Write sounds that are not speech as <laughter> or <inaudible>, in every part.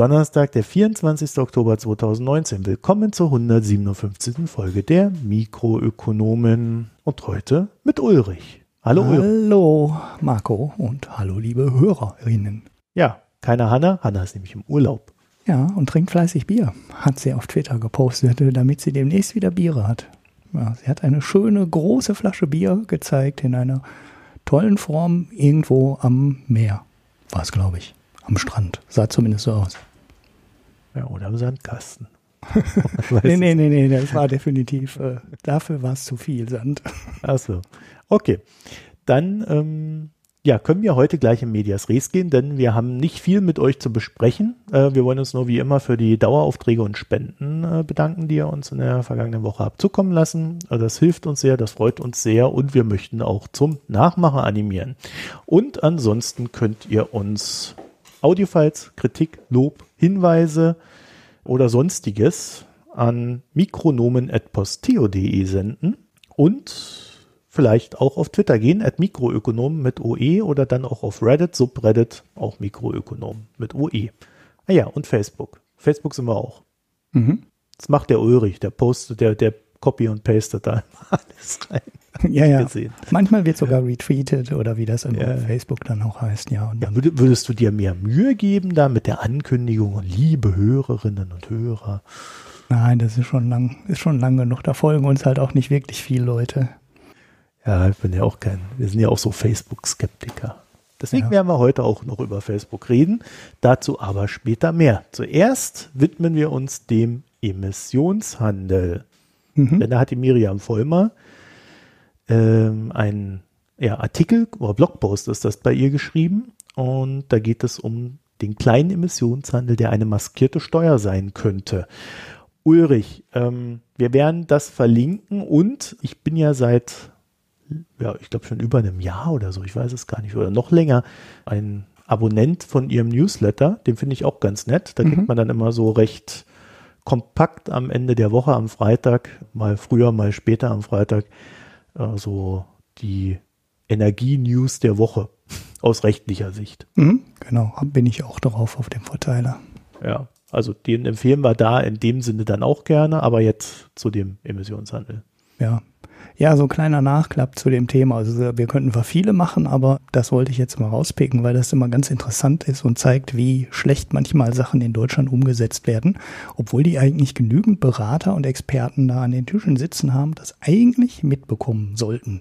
Donnerstag, der 24. Oktober 2019. Willkommen zur 157. Folge der Mikroökonomen und heute mit Ulrich. Hallo Ulrich. Hallo Marco und hallo liebe Hörerinnen. Ja, keine Hanna. Hanna ist nämlich im Urlaub. Ja, und trinkt fleißig Bier. Hat sie auf Twitter gepostet, damit sie demnächst wieder Biere hat. Ja, sie hat eine schöne große Flasche Bier gezeigt in einer tollen Form irgendwo am Meer. War es, glaube ich. Am Strand. Sah zumindest so aus. Ja, oder am Sandkasten. <laughs> nee, nee, nee, nee, das war definitiv, äh, dafür war es zu viel Sand. Achso. Okay. Dann ähm, ja, können wir heute gleich in Medias Res gehen, denn wir haben nicht viel mit euch zu besprechen. Äh, wir wollen uns nur wie immer für die Daueraufträge und Spenden äh, bedanken, die ihr uns in der vergangenen Woche habt zukommen lassen. Äh, das hilft uns sehr, das freut uns sehr und wir möchten auch zum Nachmachen animieren. Und ansonsten könnt ihr uns Audiofiles, Kritik, Lob, Hinweise oder sonstiges an mikronomen.posteo.de senden und vielleicht auch auf Twitter gehen, at Mikroökonom mit OE oder dann auch auf Reddit, Subreddit, auch Mikroökonom mit OE. Ah ja, und Facebook. Facebook sind wir auch. Mhm. Das macht der Ulrich, der postet, der, der copy und pastet da <laughs> alles rein. Ja, ja. Gesehen. Manchmal wird sogar retweetet oder wie das in ja. Facebook dann auch heißt, ja. ja würdest du dir mehr Mühe geben da mit der Ankündigung, liebe Hörerinnen und Hörer? Nein, das ist schon lang, ist schon lang genug. Da folgen uns halt auch nicht wirklich viele Leute. Ja, ich bin ja auch kein, wir sind ja auch so Facebook-Skeptiker. Deswegen ja. werden wir heute auch noch über Facebook reden, dazu aber später mehr. Zuerst widmen wir uns dem Emissionshandel. Mhm. Denn da hat die Miriam Vollmer ähm, einen ja, Artikel oder Blogpost ist das bei ihr geschrieben und da geht es um den kleinen Emissionshandel, der eine maskierte Steuer sein könnte. Ulrich, ähm, wir werden das verlinken und ich bin ja seit ja, ich glaube schon über einem Jahr oder so, ich weiß es gar nicht, oder noch länger, ein Abonnent von ihrem Newsletter, den finde ich auch ganz nett. Da mhm. kriegt man dann immer so recht kompakt am Ende der Woche am Freitag, mal früher, mal später am Freitag, äh, so die Energie-News der Woche <laughs> aus rechtlicher Sicht. Mhm, genau, bin ich auch darauf auf dem Verteiler. Ja, also den empfehlen wir da in dem Sinne dann auch gerne, aber jetzt zu dem Emissionshandel. Ja, ja, so ein kleiner Nachklapp zu dem Thema. Also wir könnten zwar viele machen, aber das wollte ich jetzt mal rauspicken, weil das immer ganz interessant ist und zeigt, wie schlecht manchmal Sachen in Deutschland umgesetzt werden, obwohl die eigentlich genügend Berater und Experten da an den Tischen sitzen haben, das eigentlich mitbekommen sollten.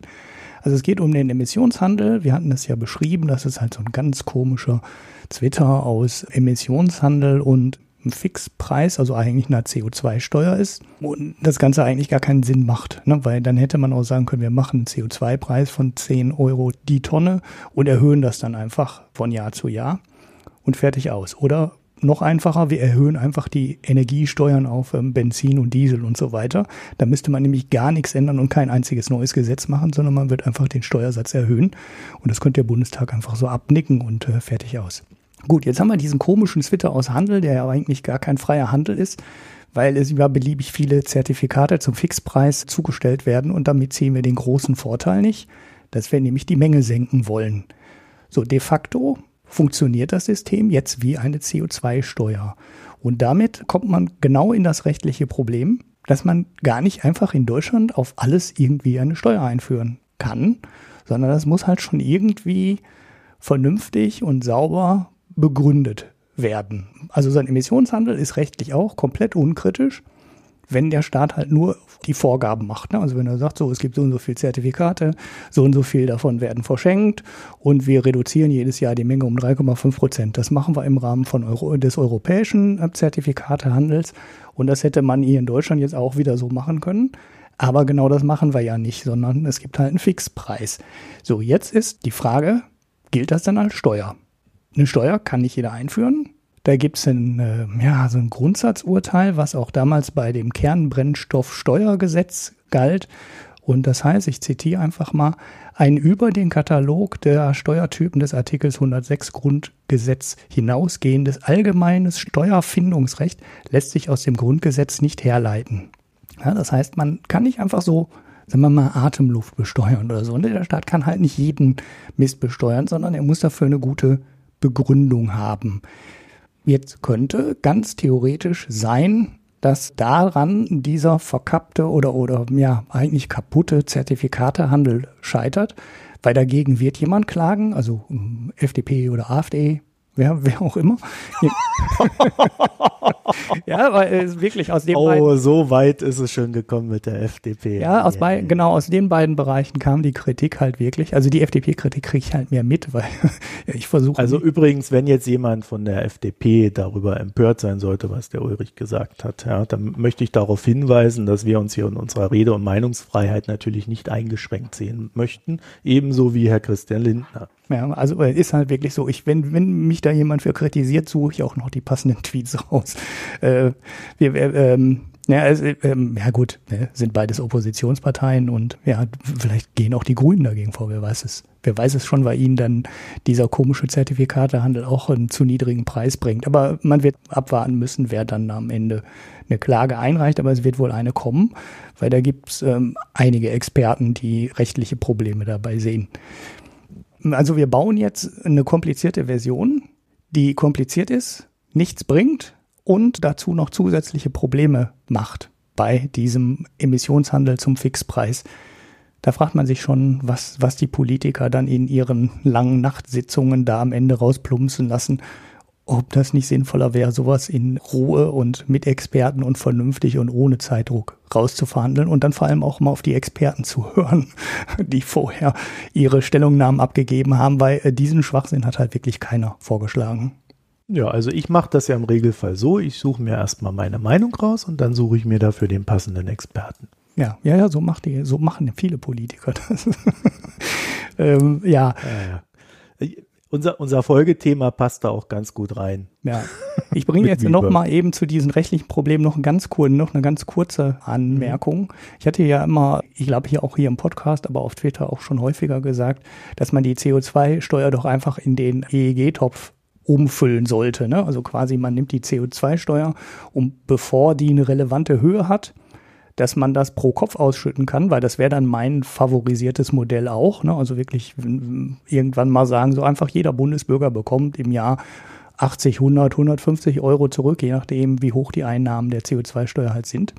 Also es geht um den Emissionshandel. Wir hatten es ja beschrieben, das ist halt so ein ganz komischer Twitter aus Emissionshandel und Fixpreis, also eigentlich eine CO2-Steuer ist und das Ganze eigentlich gar keinen Sinn macht, ne? weil dann hätte man auch sagen können, wir machen einen CO2-Preis von 10 Euro die Tonne und erhöhen das dann einfach von Jahr zu Jahr und fertig aus. Oder noch einfacher, wir erhöhen einfach die Energiesteuern auf ähm, Benzin und Diesel und so weiter. Da müsste man nämlich gar nichts ändern und kein einziges neues Gesetz machen, sondern man wird einfach den Steuersatz erhöhen. Und das könnte der Bundestag einfach so abnicken und äh, fertig aus. Gut, jetzt haben wir diesen komischen Twitter aus Handel, der ja eigentlich gar kein freier Handel ist, weil es über beliebig viele Zertifikate zum Fixpreis zugestellt werden und damit ziehen wir den großen Vorteil nicht, dass wir nämlich die Menge senken wollen. So, de facto funktioniert das System jetzt wie eine CO2-Steuer. Und damit kommt man genau in das rechtliche Problem, dass man gar nicht einfach in Deutschland auf alles irgendwie eine Steuer einführen kann, sondern das muss halt schon irgendwie vernünftig und sauber begründet werden. Also sein Emissionshandel ist rechtlich auch komplett unkritisch, wenn der Staat halt nur die Vorgaben macht. Ne? Also wenn er sagt, so, es gibt so und so viele Zertifikate, so und so viel davon werden verschenkt und wir reduzieren jedes Jahr die Menge um 3,5 Prozent. Das machen wir im Rahmen von Euro, des europäischen äh, Zertifikatehandels und das hätte man hier in Deutschland jetzt auch wieder so machen können. Aber genau das machen wir ja nicht, sondern es gibt halt einen Fixpreis. So, jetzt ist die Frage, gilt das dann als Steuer? Eine Steuer kann nicht jeder einführen. Da gibt es ein, äh, ja, so ein Grundsatzurteil, was auch damals bei dem Kernbrennstoffsteuergesetz galt. Und das heißt, ich zitiere einfach mal, ein über den Katalog der Steuertypen des Artikels 106 Grundgesetz hinausgehendes allgemeines Steuerfindungsrecht lässt sich aus dem Grundgesetz nicht herleiten. Ja, das heißt, man kann nicht einfach so, sagen wir mal, Atemluft besteuern oder so. Und der Staat kann halt nicht jeden Mist besteuern, sondern er muss dafür eine gute Begründung haben. Jetzt könnte ganz theoretisch sein, dass daran dieser verkappte oder, oder ja, eigentlich kaputte Zertifikatehandel scheitert, weil dagegen wird jemand klagen, also hm, FDP oder AfD, wer, wer auch immer. <laughs> ja, weil es wirklich aus dem Oh, beiden, so weit ist es schon gekommen mit der FDP. Ja, aus yeah. genau aus den beiden Bereichen kam die Kritik halt wirklich. Also die FDP-Kritik kriege ich halt mehr mit, weil <laughs> ich versuche. Also übrigens, wenn jetzt jemand von der FDP darüber empört sein sollte, was der Ulrich gesagt hat, ja, dann möchte ich darauf hinweisen, dass wir uns hier in unserer Rede- und Meinungsfreiheit natürlich nicht eingeschränkt sehen möchten, ebenso wie Herr Christian Lindner. Ja, also ist halt wirklich so, ich, wenn, wenn mich da jemand für kritisiert, suche ich auch noch die passenden <laughs> Tweets raus. Äh, wir, ähm, ja, also, ähm, ja gut, ne, sind beides Oppositionsparteien und ja, vielleicht gehen auch die Grünen dagegen vor, wer weiß es. Wer weiß es schon, weil ihnen dann dieser komische Zertifikatehandel auch einen zu niedrigen Preis bringt. Aber man wird abwarten müssen, wer dann am Ende eine Klage einreicht, aber es wird wohl eine kommen, weil da gibt es ähm, einige Experten, die rechtliche Probleme dabei sehen. Also wir bauen jetzt eine komplizierte Version, die kompliziert ist, nichts bringt und dazu noch zusätzliche Probleme macht bei diesem Emissionshandel zum Fixpreis. Da fragt man sich schon, was, was die Politiker dann in ihren langen Nachtsitzungen da am Ende rausplumpsen lassen ob das nicht sinnvoller wäre, sowas in Ruhe und mit Experten und vernünftig und ohne Zeitdruck rauszuverhandeln und dann vor allem auch mal auf die Experten zu hören, <laughs> die vorher ihre Stellungnahmen abgegeben haben, weil äh, diesen Schwachsinn hat halt wirklich keiner vorgeschlagen. Ja, also ich mache das ja im Regelfall so, ich suche mir erstmal meine Meinung raus und dann suche ich mir dafür den passenden Experten. Ja, ja, ja, so macht die, so machen viele Politiker das. <laughs> ähm, ja. ja, ja unser, unser Folgethema passt da auch ganz gut rein. Ja, <laughs> ich bringe jetzt noch mal eben zu diesen rechtlichen Problemen noch, ganz kur noch eine ganz kurze Anmerkung. Mhm. Ich hatte ja immer, ich glaube hier auch hier im Podcast, aber auf Twitter auch schon häufiger gesagt, dass man die CO2-Steuer doch einfach in den EEG-Topf umfüllen sollte. Ne? Also quasi man nimmt die CO2-Steuer, um bevor die eine relevante Höhe hat, dass man das pro Kopf ausschütten kann, weil das wäre dann mein favorisiertes Modell auch. Ne? Also wirklich irgendwann mal sagen, so einfach jeder Bundesbürger bekommt im Jahr 80, 100, 150 Euro zurück, je nachdem, wie hoch die Einnahmen der CO2-Steuer halt sind.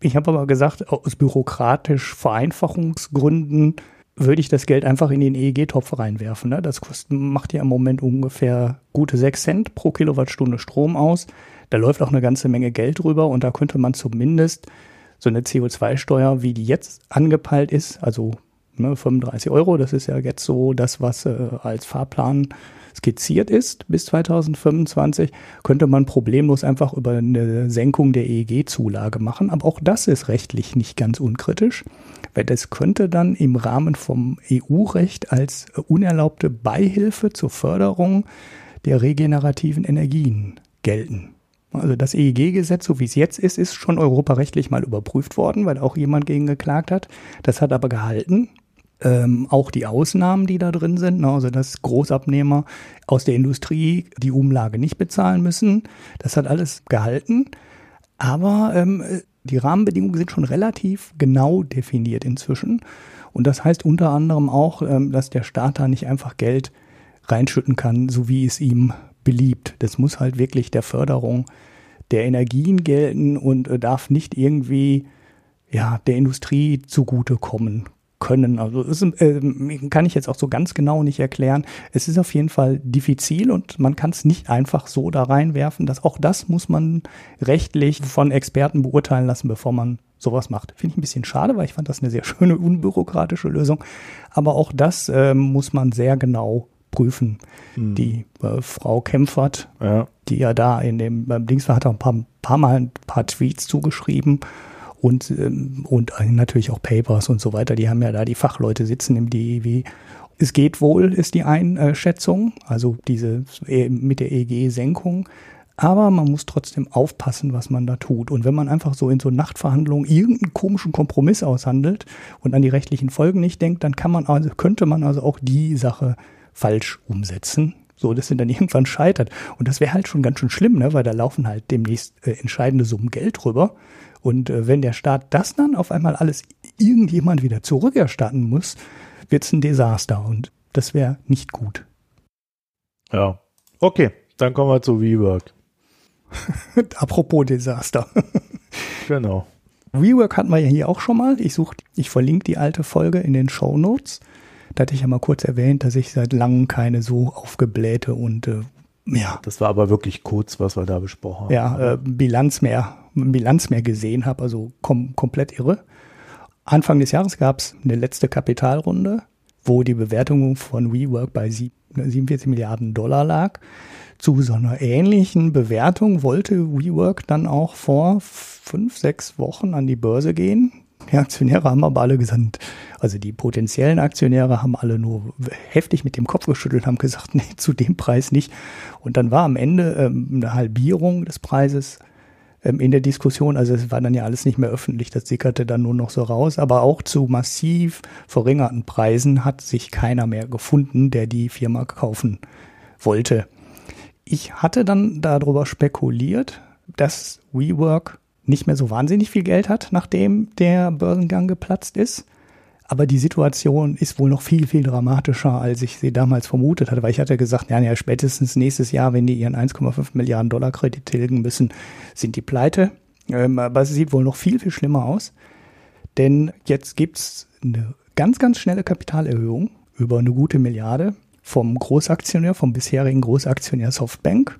Ich habe aber gesagt, aus bürokratisch Vereinfachungsgründen würde ich das Geld einfach in den EEG-Topf reinwerfen. Ne? Das kostet, macht ja im Moment ungefähr gute 6 Cent pro Kilowattstunde Strom aus. Da läuft auch eine ganze Menge Geld drüber und da könnte man zumindest so eine CO2-Steuer, wie die jetzt angepeilt ist, also ne, 35 Euro, das ist ja jetzt so das, was äh, als Fahrplan skizziert ist bis 2025, könnte man problemlos einfach über eine Senkung der EEG-Zulage machen. Aber auch das ist rechtlich nicht ganz unkritisch, weil das könnte dann im Rahmen vom EU-Recht als unerlaubte Beihilfe zur Förderung der regenerativen Energien gelten. Also das EEG-Gesetz, so wie es jetzt ist, ist schon europarechtlich mal überprüft worden, weil auch jemand gegen geklagt hat. Das hat aber gehalten. Ähm, auch die Ausnahmen, die da drin sind, ne, also dass Großabnehmer aus der Industrie die Umlage nicht bezahlen müssen, das hat alles gehalten. Aber ähm, die Rahmenbedingungen sind schon relativ genau definiert inzwischen. Und das heißt unter anderem auch, ähm, dass der Staat da nicht einfach Geld reinschütten kann, so wie es ihm beliebt. Das muss halt wirklich der Förderung der Energien gelten und äh, darf nicht irgendwie ja, der Industrie zugutekommen können. Also ist, äh, kann ich jetzt auch so ganz genau nicht erklären. Es ist auf jeden Fall diffizil und man kann es nicht einfach so da reinwerfen. Dass auch das muss man rechtlich von Experten beurteilen lassen, bevor man sowas macht. Finde ich ein bisschen schade, weil ich fand das eine sehr schöne, unbürokratische Lösung. Aber auch das äh, muss man sehr genau prüfen. Mhm. Die äh, Frau Kempfert, ja. die ja da in dem beim Dings war, hat auch ein paar, paar Mal ein paar Tweets zugeschrieben und, ähm, und natürlich auch Papers und so weiter. Die haben ja da die Fachleute sitzen im DEW. Es geht wohl, ist die Einschätzung, also diese e, mit der EG-Senkung. Aber man muss trotzdem aufpassen, was man da tut. Und wenn man einfach so in so Nachtverhandlungen irgendeinen komischen Kompromiss aushandelt und an die rechtlichen Folgen nicht denkt, dann kann man also, könnte man also auch die Sache falsch umsetzen, so dass sie dann <laughs> irgendwann scheitert. Und das wäre halt schon ganz schön schlimm, ne? weil da laufen halt demnächst äh, entscheidende Summen Geld rüber. Und äh, wenn der Staat das dann auf einmal alles irgendjemand wieder zurückerstatten muss, wird es ein Desaster und das wäre nicht gut. Ja. Okay, Dann kommen wir zu WeWork. <laughs> Apropos Desaster. <laughs> genau. WeWork hatten wir ja hier auch schon mal. Ich suche, ich verlinke die alte Folge in den Show Notes. Da hatte ich ja mal kurz erwähnt, dass ich seit langem keine so aufgeblähte und äh, ja. Das war aber wirklich kurz, was wir da besprochen haben. Ja, äh, Bilanz mehr, Bilanz mehr gesehen habe, also kom komplett irre. Anfang des Jahres gab es eine letzte Kapitalrunde, wo die Bewertung von WeWork bei 47 Milliarden Dollar lag. Zu so einer ähnlichen Bewertung wollte WeWork dann auch vor fünf, sechs Wochen an die Börse gehen. Die Aktionäre haben aber alle gesagt, also die potenziellen Aktionäre haben alle nur heftig mit dem Kopf geschüttelt, haben gesagt, <laughs> nee, zu dem Preis nicht. Und dann war am Ende ähm, eine Halbierung des Preises ähm, in der Diskussion. Also es war dann ja alles nicht mehr öffentlich, das sickerte dann nur noch so raus. Aber auch zu massiv verringerten Preisen hat sich keiner mehr gefunden, der die Firma kaufen wollte. Ich hatte dann darüber spekuliert, dass WeWork nicht mehr so wahnsinnig viel Geld hat, nachdem der Börsengang geplatzt ist. Aber die Situation ist wohl noch viel, viel dramatischer, als ich sie damals vermutet hatte, weil ich hatte gesagt, ja, ja spätestens nächstes Jahr, wenn die ihren 1,5 Milliarden Dollar Kredit tilgen müssen, sind die pleite. Ähm, aber es sieht wohl noch viel, viel schlimmer aus. Denn jetzt gibt's eine ganz, ganz schnelle Kapitalerhöhung über eine gute Milliarde vom Großaktionär, vom bisherigen Großaktionär Softbank.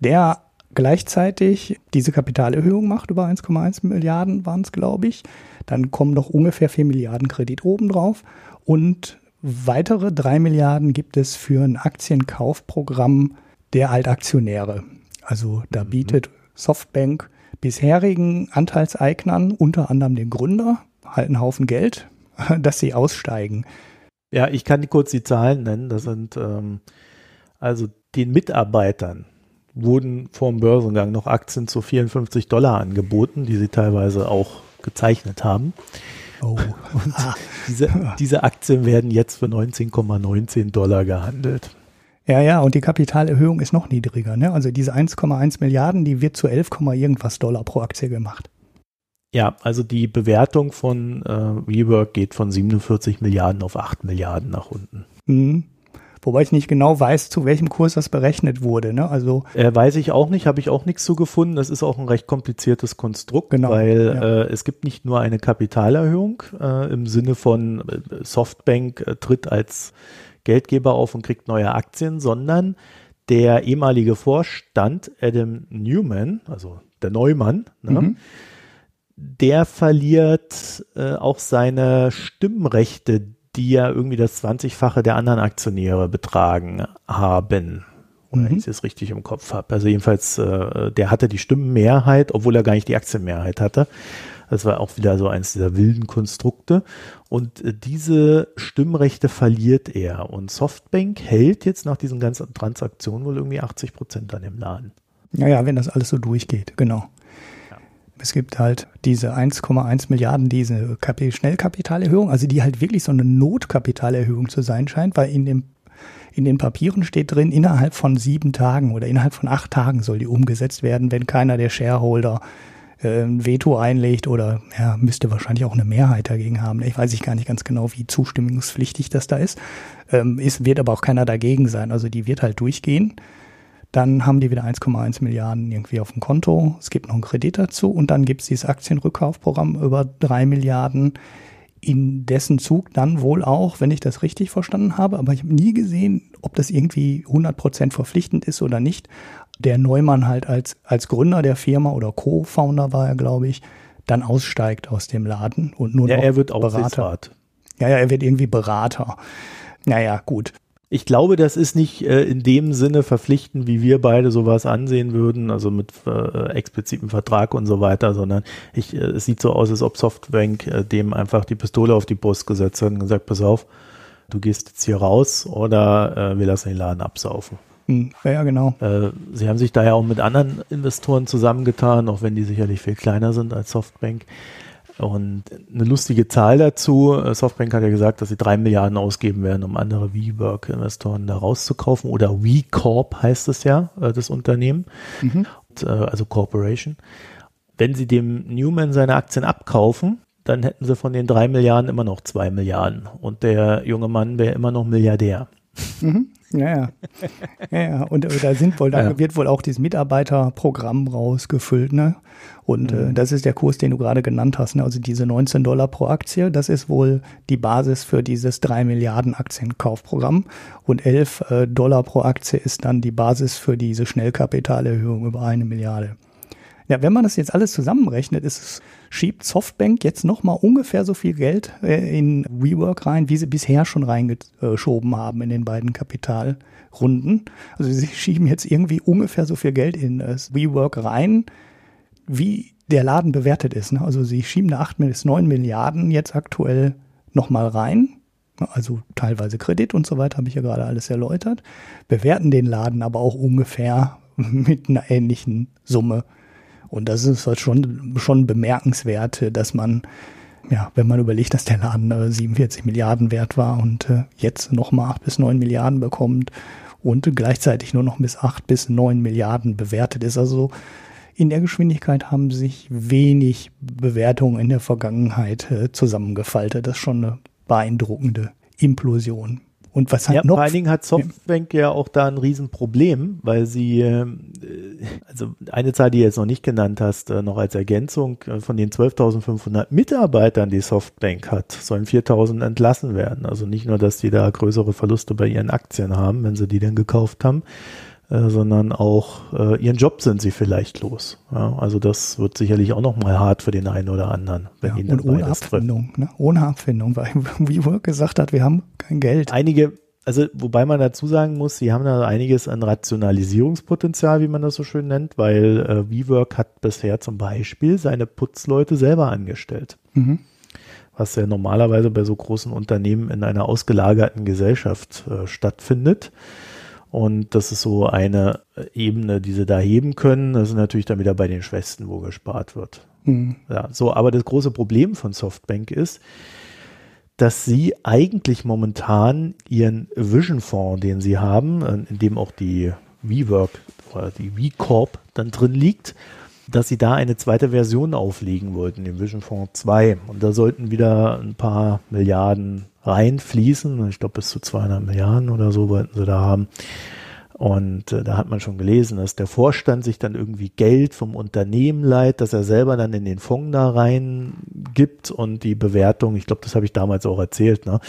Der gleichzeitig diese Kapitalerhöhung macht, über 1,1 Milliarden waren es, glaube ich. Dann kommen noch ungefähr 4 Milliarden Kredit obendrauf und weitere 3 Milliarden gibt es für ein Aktienkaufprogramm der Altaktionäre. Also da mhm. bietet Softbank bisherigen Anteilseignern, unter anderem den Gründer, halt einen Haufen Geld, <laughs> dass sie aussteigen. Ja, ich kann kurz die Zahlen nennen. Das sind ähm, also den Mitarbeitern wurden vor dem Börsengang noch Aktien zu 54 Dollar angeboten, die sie teilweise auch gezeichnet haben. Oh. Und ah. diese, diese Aktien werden jetzt für 19,19 Dollar gehandelt. Ja, ja, und die Kapitalerhöhung ist noch niedriger. Ne? Also diese 1,1 Milliarden, die wird zu 11, irgendwas Dollar pro Aktie gemacht. Ja, also die Bewertung von äh, WeWork geht von 47 Milliarden auf 8 Milliarden nach unten. Mhm. Wobei ich nicht genau weiß, zu welchem Kurs das berechnet wurde. Ne? Also äh, weiß ich auch nicht, habe ich auch nichts zu gefunden. Das ist auch ein recht kompliziertes Konstrukt, genau, weil ja. äh, es gibt nicht nur eine Kapitalerhöhung äh, im Sinne von äh, Softbank äh, tritt als Geldgeber auf und kriegt neue Aktien, sondern der ehemalige Vorstand Adam Newman, also der Neumann, ne, mhm. der verliert äh, auch seine Stimmrechte, die ja irgendwie das 20-fache der anderen Aktionäre betragen haben. Oder mhm. ich es richtig im Kopf habe. Also jedenfalls, äh, der hatte die Stimmenmehrheit, obwohl er gar nicht die Aktienmehrheit hatte. Das war auch wieder so eins dieser wilden Konstrukte. Und äh, diese Stimmrechte verliert er. Und Softbank hält jetzt nach diesen ganzen Transaktionen wohl irgendwie 80 Prozent an dem Laden. Naja, wenn das alles so durchgeht, genau. Es gibt halt diese 1,1 Milliarden, diese Schnellkapitalerhöhung, also die halt wirklich so eine Notkapitalerhöhung zu sein scheint, weil in dem in den Papieren steht drin, innerhalb von sieben Tagen oder innerhalb von acht Tagen soll die umgesetzt werden, wenn keiner der Shareholder ein Veto einlegt oder ja, müsste wahrscheinlich auch eine Mehrheit dagegen haben. Ich weiß ich gar nicht ganz genau, wie zustimmungspflichtig das da ist. Ähm, es wird aber auch keiner dagegen sein. Also die wird halt durchgehen. Dann haben die wieder 1,1 Milliarden irgendwie auf dem Konto. Es gibt noch einen Kredit dazu und dann gibt es dieses Aktienrückkaufprogramm über drei Milliarden, in dessen Zug dann wohl auch, wenn ich das richtig verstanden habe, aber ich habe nie gesehen, ob das irgendwie 100% verpflichtend ist oder nicht. Der Neumann halt als, als Gründer der Firma oder Co-Founder war er, glaube ich, dann aussteigt aus dem Laden und nur ja, noch er wird Berater. Ja, ja, er wird irgendwie Berater. Naja, gut ich glaube, das ist nicht äh, in dem Sinne verpflichtend, wie wir beide sowas ansehen würden, also mit äh, explizitem Vertrag und so weiter, sondern ich, äh, es sieht so aus, als ob Softbank äh, dem einfach die Pistole auf die Brust gesetzt hat und gesagt, pass auf, du gehst jetzt hier raus oder äh, wir lassen den Laden absaufen. Hm, ja, genau. Äh, sie haben sich da ja auch mit anderen Investoren zusammengetan, auch wenn die sicherlich viel kleiner sind als Softbank. Und eine lustige Zahl dazu, äh, Softbank hat ja gesagt, dass sie drei Milliarden ausgeben werden, um andere WeWork-Investoren da rauszukaufen. Oder WeCorp heißt es ja, äh, das Unternehmen, mhm. Und, äh, also Corporation. Wenn sie dem Newman seine Aktien abkaufen, dann hätten sie von den drei Milliarden immer noch zwei Milliarden. Und der junge Mann wäre immer noch Milliardär. Mhm. Ja, ja. ja. Und äh, da sind wohl, da ja. wird wohl auch dieses Mitarbeiterprogramm rausgefüllt, ne? Und äh, mhm. äh, das ist der Kurs, den du gerade genannt hast, ne? Also diese 19 Dollar pro Aktie, das ist wohl die Basis für dieses 3 Milliarden Aktienkaufprogramm. Und 11 äh, Dollar pro Aktie ist dann die Basis für diese Schnellkapitalerhöhung über eine Milliarde. Ja, wenn man das jetzt alles zusammenrechnet, ist schiebt Softbank jetzt nochmal ungefähr so viel Geld äh, in WeWork rein, wie sie bisher schon reingeschoben haben in den beiden Kapitalrunden. Also sie <laughs> schieben jetzt irgendwie ungefähr so viel Geld in äh, WeWork rein, wie der Laden bewertet ist. Ne? Also sie schieben da 8 bis 9 Milliarden jetzt aktuell nochmal rein. Also teilweise Kredit und so weiter, habe ich ja gerade alles erläutert. Bewerten den Laden aber auch ungefähr <laughs> mit einer ähnlichen Summe und das ist halt schon, schon bemerkenswert, dass man, ja, wenn man überlegt, dass der Laden äh, 47 Milliarden wert war und äh, jetzt nochmal 8 bis 9 Milliarden bekommt und gleichzeitig nur noch bis 8 bis 9 Milliarden bewertet ist. Also in der Geschwindigkeit haben sich wenig Bewertungen in der Vergangenheit äh, zusammengefaltet. Das ist schon eine beeindruckende Implosion. Und was hat ja, noch? Vor allen Dingen hat Softbank ja auch da ein Riesenproblem, weil sie, äh, also eine Zahl, die du jetzt noch nicht genannt hast, äh, noch als Ergänzung, äh, von den 12.500 Mitarbeitern, die Softbank hat, sollen 4.000 entlassen werden. Also nicht nur, dass die da größere Verluste bei ihren Aktien haben, wenn sie die denn gekauft haben, äh, sondern auch äh, ihren Job sind sie vielleicht los. Ja, also das wird sicherlich auch nochmal hart für den einen oder anderen, wenn ja, ihn und ohne Abfindung, ne? ohne Abfindung, weil <laughs> wie Work gesagt hat, wir haben kein Geld. Einige, also wobei man dazu sagen muss, sie haben da einiges an Rationalisierungspotenzial, wie man das so schön nennt, weil äh, WeWork hat bisher zum Beispiel seine Putzleute selber angestellt. Mhm. Was ja normalerweise bei so großen Unternehmen in einer ausgelagerten Gesellschaft äh, stattfindet. Und das ist so eine Ebene, die sie da heben können. Das ist natürlich dann wieder bei den Schwestern, wo gespart wird. Mhm. Ja, so, aber das große Problem von Softbank ist, dass sie eigentlich momentan ihren Vision Fonds, den sie haben, in dem auch die WeWork oder die WeCorp dann drin liegt, dass sie da eine zweite Version auflegen wollten, den Vision Fonds 2. Und da sollten wieder ein paar Milliarden reinfließen. Ich glaube, bis zu 200 Milliarden oder so wollten sie da haben. Und äh, da hat man schon gelesen, dass der Vorstand sich dann irgendwie Geld vom Unternehmen leiht, dass er selber dann in den Fonds da rein gibt und die Bewertung, ich glaube, das habe ich damals auch erzählt, ne?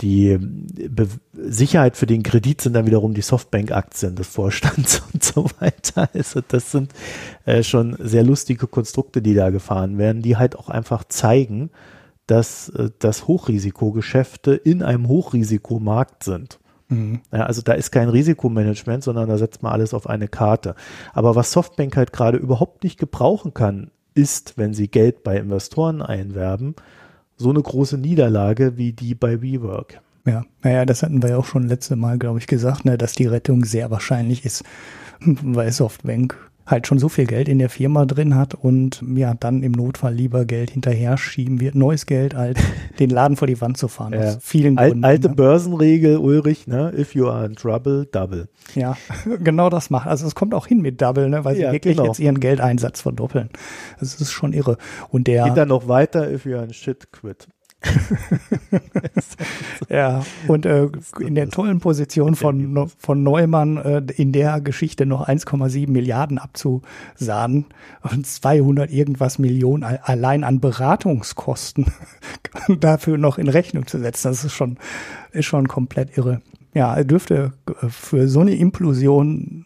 die Be Sicherheit für den Kredit sind dann wiederum die Softbank-Aktien des Vorstands <laughs> und so weiter. Also das sind äh, schon sehr lustige Konstrukte, die da gefahren werden, die halt auch einfach zeigen, dass, äh, dass Hochrisikogeschäfte in einem Hochrisikomarkt sind. Mhm. Ja, also da ist kein Risikomanagement, sondern da setzt man alles auf eine Karte. Aber was Softbank halt gerade überhaupt nicht gebrauchen kann, ist, wenn sie Geld bei Investoren einwerben, so eine große Niederlage wie die bei WeWork. Ja, naja, das hatten wir ja auch schon letzte Mal, glaube ich, gesagt, ne, dass die Rettung sehr wahrscheinlich ist, <laughs> weil Softbank halt schon so viel Geld in der Firma drin hat und ja, dann im Notfall lieber Geld hinterher schieben wird, neues Geld, als <laughs> den Laden vor die Wand zu fahren. Ja. Aus vielen Al Gründen. Alte ne? Börsenregel, Ulrich, ne? If you are in trouble, double. Ja, <laughs> genau das macht. Also es kommt auch hin mit Double, ne? Weil sie ja, wirklich genau. jetzt ihren Geldeinsatz verdoppeln. Das ist schon irre. Und der. Geht dann noch weiter, if you are in shit, quit. <laughs> ja, und äh, in der tollen Position von, von Neumann äh, in der Geschichte noch 1,7 Milliarden abzusahnen und 200 irgendwas Millionen allein an Beratungskosten <laughs> dafür noch in Rechnung zu setzen. Das ist schon, ist schon komplett irre. Ja, er dürfte äh, für so eine Implosion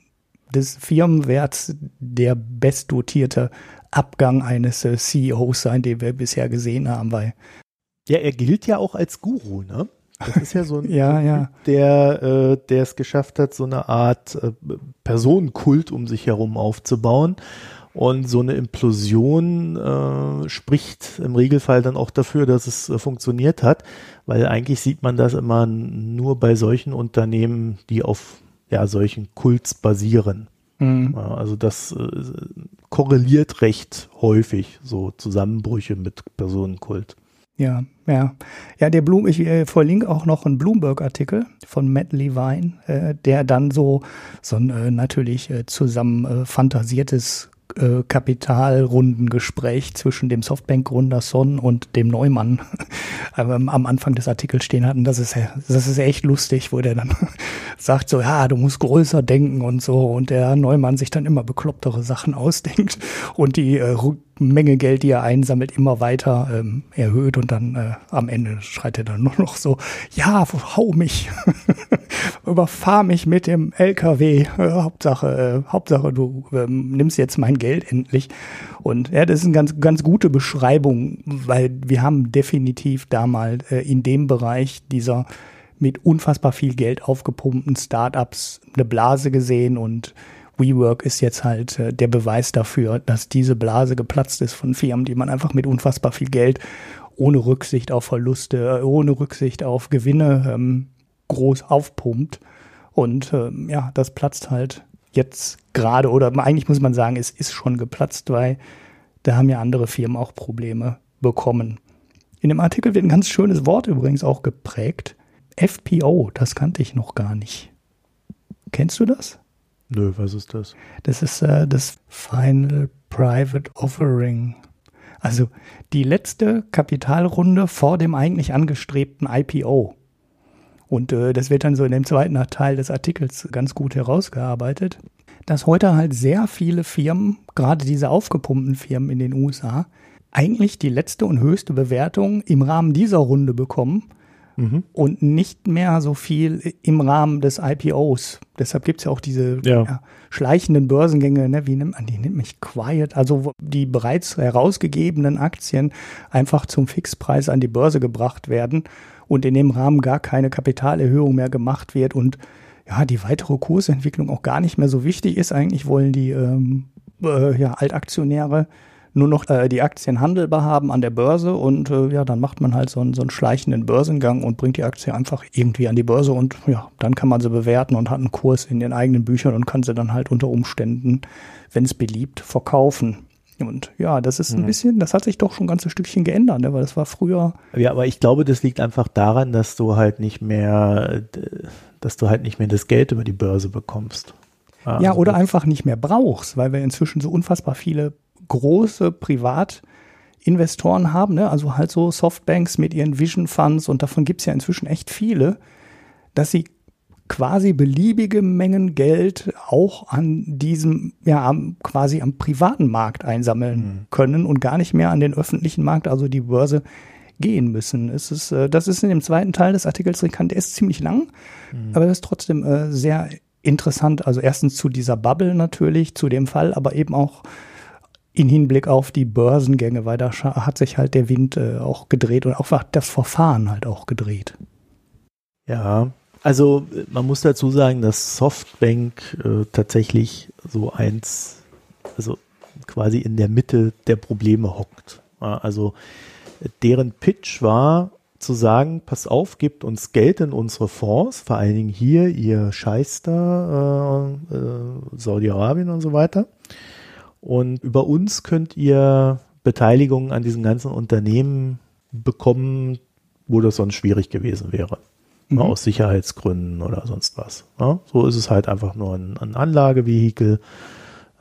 des Firmenwerts der bestdotierte Abgang eines äh, CEOs sein, den wir bisher gesehen haben, weil ja, er gilt ja auch als Guru, ne? Das ist ja so ein, <laughs> ja, ja. der, äh, der es geschafft hat, so eine Art äh, Personenkult um sich herum aufzubauen. Und so eine Implosion äh, spricht im Regelfall dann auch dafür, dass es äh, funktioniert hat, weil eigentlich sieht man das immer nur bei solchen Unternehmen, die auf ja, solchen Kults basieren. Mhm. Also das äh, korreliert recht häufig, so Zusammenbrüche mit Personenkult. Ja, ja. Ja, der Bloom, ich äh, verlinke auch noch einen Bloomberg-Artikel von Matt Levine, äh, der dann so, so ein äh, natürlich äh, zusammen äh, fantasiertes äh, Kapitalrundengespräch zwischen dem Softbank-Gründer Son und dem Neumann <laughs> am Anfang des Artikels stehen hatten. Das ist, das ist echt lustig, wo der dann <laughs> sagt so, ja, du musst größer denken und so und der Neumann sich dann immer beklopptere Sachen <laughs> ausdenkt und die äh, Menge Geld, die er einsammelt, immer weiter ähm, erhöht und dann äh, am Ende schreit er dann <laughs> nur noch so, ja, hau mich, <laughs> überfahr mich mit dem LKW, äh, Hauptsache, äh, Hauptsache du ähm, nimmst jetzt mein Geld endlich. Und ja, das ist eine ganz, ganz gute Beschreibung, weil wir haben definitiv damals äh, in dem Bereich dieser mit unfassbar viel Geld aufgepumpten Startups eine Blase gesehen und WeWork ist jetzt halt äh, der Beweis dafür, dass diese Blase geplatzt ist von Firmen, die man einfach mit unfassbar viel Geld ohne Rücksicht auf Verluste, äh, ohne Rücksicht auf Gewinne ähm, groß aufpumpt. Und ähm, ja, das platzt halt jetzt gerade, oder eigentlich muss man sagen, es ist schon geplatzt, weil da haben ja andere Firmen auch Probleme bekommen. In dem Artikel wird ein ganz schönes Wort übrigens auch geprägt. FPO, das kannte ich noch gar nicht. Kennst du das? Nö, was ist das? Das ist äh, das Final Private Offering. Also die letzte Kapitalrunde vor dem eigentlich angestrebten IPO. Und äh, das wird dann so in dem zweiten Teil des Artikels ganz gut herausgearbeitet, dass heute halt sehr viele Firmen, gerade diese aufgepumpten Firmen in den USA, eigentlich die letzte und höchste Bewertung im Rahmen dieser Runde bekommen mhm. und nicht mehr so viel im Rahmen des IPOs. Deshalb gibt es ja auch diese ja. Ja, schleichenden Börsengänge, ne? wie nimmt man die? Nennt mich Quiet, also die bereits herausgegebenen Aktien einfach zum Fixpreis an die Börse gebracht werden und in dem Rahmen gar keine Kapitalerhöhung mehr gemacht wird und ja, die weitere Kursentwicklung auch gar nicht mehr so wichtig ist. Eigentlich wollen die ähm, äh, ja, Altaktionäre nur noch äh, die Aktien handelbar haben an der Börse und äh, ja, dann macht man halt so einen, so einen schleichenden Börsengang und bringt die Aktie einfach irgendwie an die Börse und ja, dann kann man sie bewerten und hat einen Kurs in den eigenen Büchern und kann sie dann halt unter Umständen, wenn es beliebt, verkaufen. Und ja, das ist ein mhm. bisschen, das hat sich doch schon ein ganzes Stückchen geändert, ne? weil das war früher. Ja, aber ich glaube, das liegt einfach daran, dass du halt nicht mehr, dass du halt nicht mehr das Geld über die Börse bekommst. Ja, also oder einfach nicht mehr brauchst, weil wir inzwischen so unfassbar viele große Privatinvestoren haben, ne? also halt so Softbanks mit ihren Vision Funds und davon gibt es ja inzwischen echt viele, dass sie quasi beliebige Mengen Geld auch an diesem, ja, am, quasi am privaten Markt einsammeln mhm. können und gar nicht mehr an den öffentlichen Markt, also die Börse, gehen müssen. Es ist, äh, das ist in dem zweiten Teil des Artikels bekannt, der ist ziemlich lang, mhm. aber das ist trotzdem äh, sehr interessant. Also erstens zu dieser Bubble natürlich, zu dem Fall, aber eben auch in Hinblick auf die Börsengänge, weil da hat sich halt der Wind äh, auch gedreht und auch das Verfahren halt auch gedreht. Ja, also man muss dazu sagen, dass Softbank äh, tatsächlich so eins, also quasi in der Mitte der Probleme hockt. Also deren Pitch war zu sagen, pass auf, gebt uns Geld in unsere Fonds, vor allen Dingen hier, ihr Scheister, äh, äh, Saudi-Arabien und so weiter. Und über uns könnt ihr Beteiligungen an diesen ganzen Unternehmen bekommen, wo das sonst schwierig gewesen wäre. Mhm. aus Sicherheitsgründen oder sonst was. Ja, so ist es halt einfach nur ein, ein Anlagevehikel,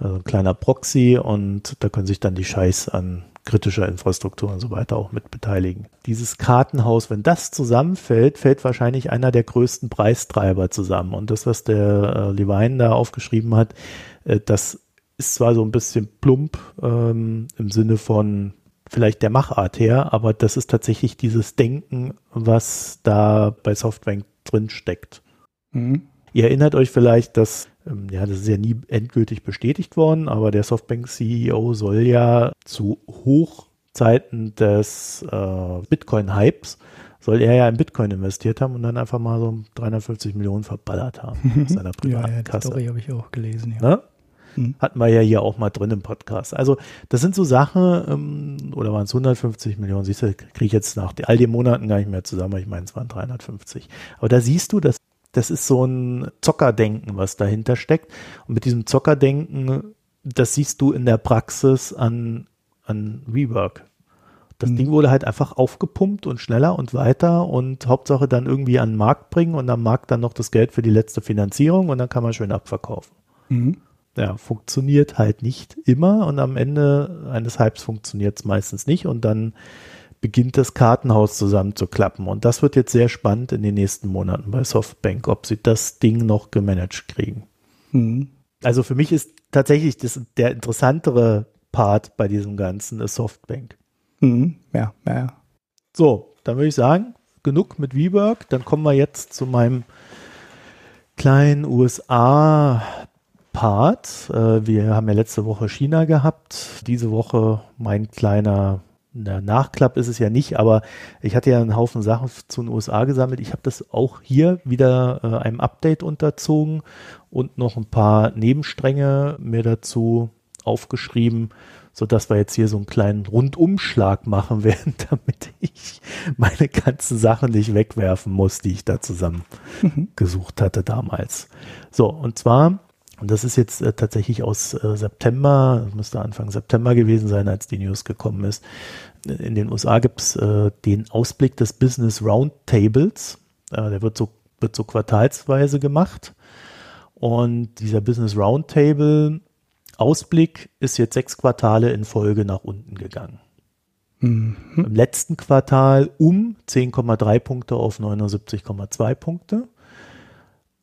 äh, ein kleiner Proxy und da können sich dann die Scheiß an kritischer Infrastruktur und so weiter auch mit beteiligen. Dieses Kartenhaus, wenn das zusammenfällt, fällt wahrscheinlich einer der größten Preistreiber zusammen. Und das, was der äh, Levine da aufgeschrieben hat, äh, das ist zwar so ein bisschen plump ähm, im Sinne von vielleicht der Machart her, aber das ist tatsächlich dieses Denken, was da bei Softbank drin steckt. Mhm. Ihr erinnert euch vielleicht, dass, ähm, ja, das ist ja nie endgültig bestätigt worden, aber der Softbank-CEO soll ja zu Hochzeiten des äh, Bitcoin-Hypes soll er ja in Bitcoin investiert haben und dann einfach mal so 350 Millionen verballert haben aus <laughs> seiner privaten ja, ja, Kasse. Story habe ich auch gelesen, ja. Ne? Hm. Hatten wir ja hier auch mal drin im Podcast. Also das sind so Sachen, ähm, oder waren es 150 Millionen, siehst du, kriege ich jetzt nach all den Monaten gar nicht mehr zusammen, ich meine, es waren 350. Aber da siehst du, dass das ist so ein Zockerdenken, was dahinter steckt. Und mit diesem Zockerdenken, das siehst du in der Praxis an, an Rework. Das mhm. Ding wurde halt einfach aufgepumpt und schneller und weiter und Hauptsache dann irgendwie an den Markt bringen und am Markt dann noch das Geld für die letzte Finanzierung und dann kann man schön abverkaufen. Mhm. Ja, funktioniert halt nicht immer und am Ende eines Hypes funktioniert es meistens nicht und dann beginnt das Kartenhaus zusammenzuklappen. Und das wird jetzt sehr spannend in den nächsten Monaten bei Softbank, ob sie das Ding noch gemanagt kriegen. Mhm. Also für mich ist tatsächlich das, der interessantere Part bei diesem Ganzen ist Softbank. Mhm. Ja, ja. So, dann würde ich sagen, genug mit WeWork. Dann kommen wir jetzt zu meinem kleinen USA-Part. Äh, wir haben ja letzte Woche China gehabt. Diese Woche mein kleiner na, Nachklapp ist es ja nicht, aber ich hatte ja einen Haufen Sachen zu den USA gesammelt. Ich habe das auch hier wieder äh, einem Update unterzogen und noch ein paar Nebenstränge mir dazu aufgeschrieben, so dass wir jetzt hier so einen kleinen Rundumschlag machen <laughs> werden, damit ich meine ganzen Sachen nicht wegwerfen muss, die ich da zusammen mhm. gesucht hatte damals. So, und zwar und das ist jetzt äh, tatsächlich aus äh, September, müsste Anfang September gewesen sein, als die News gekommen ist. In den USA gibt es äh, den Ausblick des Business Roundtables. Äh, der wird so, wird so quartalsweise gemacht. Und dieser Business Roundtable Ausblick ist jetzt sechs Quartale in Folge nach unten gegangen. Mhm. Im letzten Quartal um 10,3 Punkte auf 79,2 Punkte.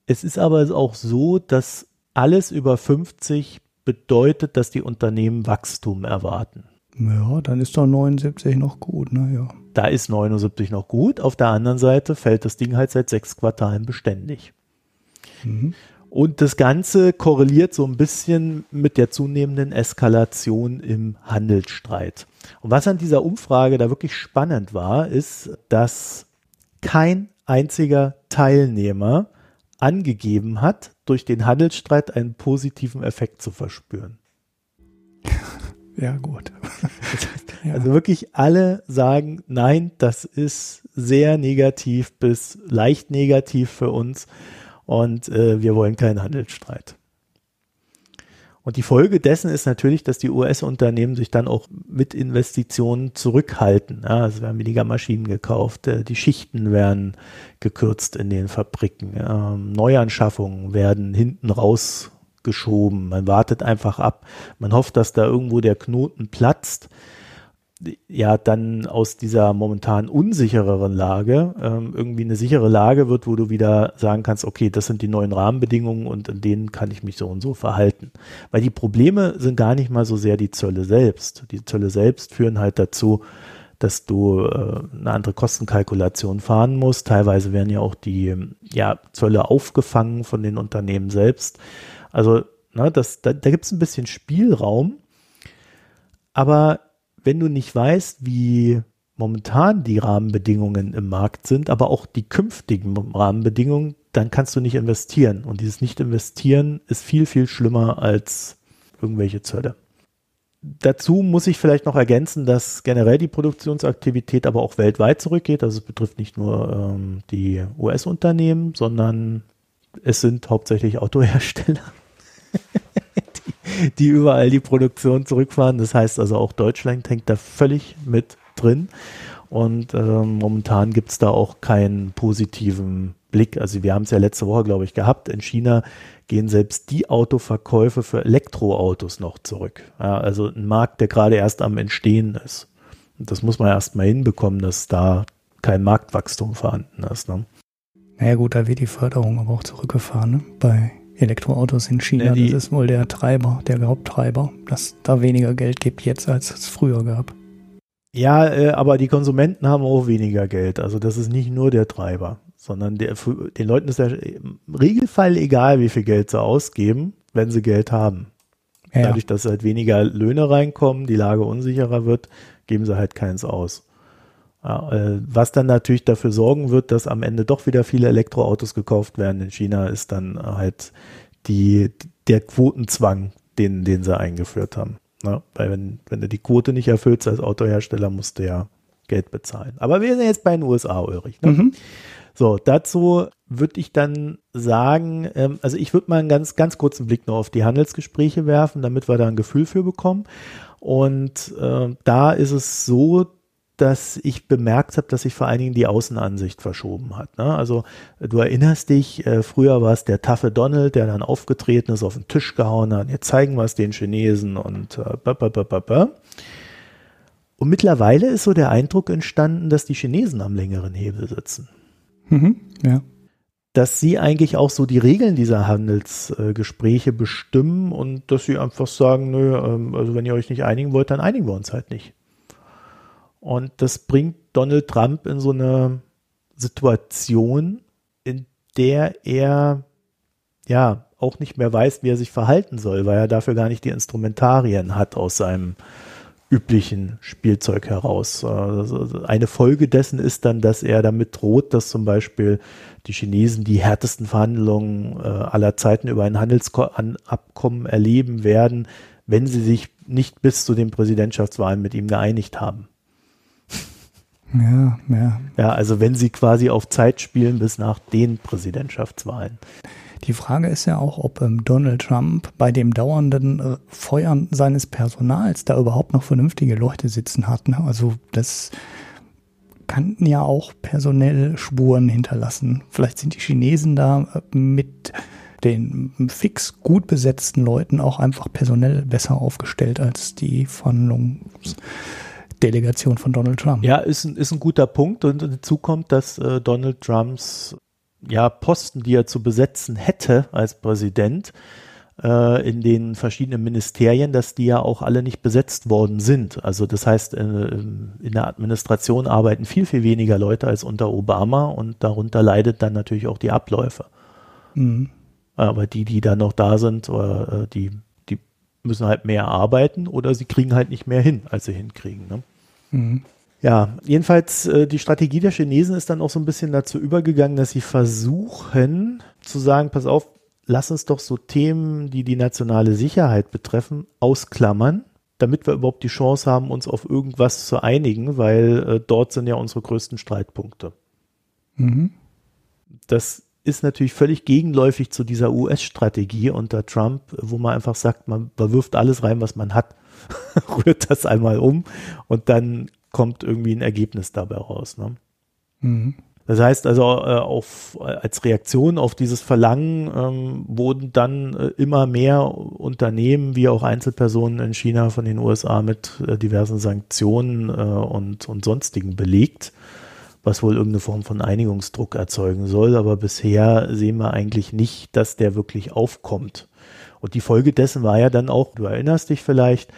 Es ist aber auch so, dass alles über 50 bedeutet, dass die Unternehmen Wachstum erwarten. Ja, dann ist doch 79 noch gut, ne? Ja. Da ist 79 noch gut. Auf der anderen Seite fällt das Ding halt seit sechs Quartalen beständig. Mhm. Und das Ganze korreliert so ein bisschen mit der zunehmenden Eskalation im Handelsstreit. Und was an dieser Umfrage da wirklich spannend war, ist, dass kein einziger Teilnehmer angegeben hat, durch den Handelsstreit einen positiven Effekt zu verspüren. <laughs> Ja, gut. <laughs> Also wirklich alle sagen, nein, das ist sehr negativ bis leicht negativ für uns und äh, wir wollen keinen Handelsstreit. Und die Folge dessen ist natürlich, dass die US-Unternehmen sich dann auch mit Investitionen zurückhalten. Ja, es werden weniger Maschinen gekauft, äh, die Schichten werden gekürzt in den Fabriken, ähm, Neuanschaffungen werden hinten rausgeschoben. Man wartet einfach ab. Man hofft, dass da irgendwo der Knoten platzt ja dann aus dieser momentan unsichereren Lage ähm, irgendwie eine sichere Lage wird, wo du wieder sagen kannst, okay, das sind die neuen Rahmenbedingungen und in denen kann ich mich so und so verhalten. Weil die Probleme sind gar nicht mal so sehr die Zölle selbst. Die Zölle selbst führen halt dazu, dass du äh, eine andere Kostenkalkulation fahren musst. Teilweise werden ja auch die ja, Zölle aufgefangen von den Unternehmen selbst. Also ne, das, da, da gibt es ein bisschen Spielraum. Aber wenn du nicht weißt, wie momentan die Rahmenbedingungen im Markt sind, aber auch die künftigen Rahmenbedingungen, dann kannst du nicht investieren. Und dieses Nicht-Investieren ist viel, viel schlimmer als irgendwelche Zölle. Dazu muss ich vielleicht noch ergänzen, dass generell die Produktionsaktivität aber auch weltweit zurückgeht. Also es betrifft nicht nur ähm, die US-Unternehmen, sondern es sind hauptsächlich Autohersteller. Die überall die Produktion zurückfahren. Das heißt also auch Deutschland hängt da völlig mit drin. Und äh, momentan gibt es da auch keinen positiven Blick. Also wir haben es ja letzte Woche, glaube ich, gehabt. In China gehen selbst die Autoverkäufe für Elektroautos noch zurück. Ja, also ein Markt, der gerade erst am Entstehen ist. Und das muss man erst mal hinbekommen, dass da kein Marktwachstum vorhanden ist. Ne? Naja gut, da wird die Förderung aber auch zurückgefahren ne? bei Elektroautos in China. Ja, das ist wohl der Treiber, der Haupttreiber, dass da weniger Geld gibt jetzt, als es früher gab. Ja, äh, aber die Konsumenten haben auch weniger Geld. Also das ist nicht nur der Treiber, sondern der, den Leuten ist ja im Regelfall egal, wie viel Geld sie ausgeben, wenn sie Geld haben. Ja. Dadurch, dass halt weniger Löhne reinkommen, die Lage unsicherer wird, geben sie halt keins aus. Ja, äh, was dann natürlich dafür sorgen wird, dass am Ende doch wieder viele Elektroautos gekauft werden in China, ist dann halt die, der Quotenzwang, den, den sie eingeführt haben. Ne? Weil wenn, wenn du die Quote nicht erfüllst als Autohersteller, musst du ja Geld bezahlen. Aber wir sind jetzt bei den USA, Ulrich. Ne? Mhm. So, dazu würde ich dann sagen, ähm, also ich würde mal einen ganz, ganz kurzen Blick noch auf die Handelsgespräche werfen, damit wir da ein Gefühl für bekommen. Und äh, da ist es so, dass ich bemerkt habe, dass sich vor allen Dingen die Außenansicht verschoben hat. Ne? Also du erinnerst dich, äh, früher war es der taffe Donald, der dann aufgetreten ist, auf den Tisch gehauen hat, jetzt zeigen wir es den Chinesen und äh, ba, ba, ba, ba, ba. Und mittlerweile ist so der Eindruck entstanden, dass die Chinesen am längeren Hebel sitzen. Mhm, ja. Dass sie eigentlich auch so die Regeln dieser Handelsgespräche äh, bestimmen und dass sie einfach sagen, nö, ähm, also wenn ihr euch nicht einigen wollt, dann einigen wir uns halt nicht. Und das bringt Donald Trump in so eine Situation, in der er ja auch nicht mehr weiß, wie er sich verhalten soll, weil er dafür gar nicht die Instrumentarien hat aus seinem üblichen Spielzeug heraus. Also eine Folge dessen ist dann, dass er damit droht, dass zum Beispiel die Chinesen die härtesten Verhandlungen äh, aller Zeiten über ein Handelsabkommen erleben werden, wenn sie sich nicht bis zu den Präsidentschaftswahlen mit ihm geeinigt haben. Ja, ja. Ja, also wenn sie quasi auf Zeit spielen bis nach den Präsidentschaftswahlen. Die Frage ist ja auch, ob ähm, Donald Trump bei dem dauernden äh, Feuern seines Personals da überhaupt noch vernünftige Leute sitzen hat. Ne? Also das kannten ja auch personell Spuren hinterlassen. Vielleicht sind die Chinesen da äh, mit den fix gut besetzten Leuten auch einfach personell besser aufgestellt als die Verhandlungsdelegation von Donald Trump. Ja, ist ein, ist ein guter Punkt und dazu kommt, dass äh, Donald Trumps ja, Posten, die er zu besetzen hätte als Präsident äh, in den verschiedenen Ministerien, dass die ja auch alle nicht besetzt worden sind. Also das heißt, äh, in der Administration arbeiten viel, viel weniger Leute als unter Obama und darunter leidet dann natürlich auch die Abläufe. Mhm. Aber die, die dann noch da sind, äh, die, die müssen halt mehr arbeiten oder sie kriegen halt nicht mehr hin, als sie hinkriegen. Ne? Mhm. Ja, jedenfalls äh, die Strategie der Chinesen ist dann auch so ein bisschen dazu übergegangen, dass sie versuchen zu sagen, pass auf, lass uns doch so Themen, die die nationale Sicherheit betreffen, ausklammern, damit wir überhaupt die Chance haben, uns auf irgendwas zu einigen, weil äh, dort sind ja unsere größten Streitpunkte. Mhm. Das ist natürlich völlig gegenläufig zu dieser US-Strategie unter Trump, wo man einfach sagt, man, man wirft alles rein, was man hat, <laughs> rührt das einmal um und dann kommt irgendwie ein Ergebnis dabei raus. Ne? Mhm. Das heißt also, äh, auf, als Reaktion auf dieses Verlangen ähm, wurden dann äh, immer mehr Unternehmen wie auch Einzelpersonen in China von den USA mit äh, diversen Sanktionen äh, und, und sonstigen belegt, was wohl irgendeine Form von Einigungsdruck erzeugen soll. Aber bisher sehen wir eigentlich nicht, dass der wirklich aufkommt. Und die Folge dessen war ja dann auch, du erinnerst dich vielleicht,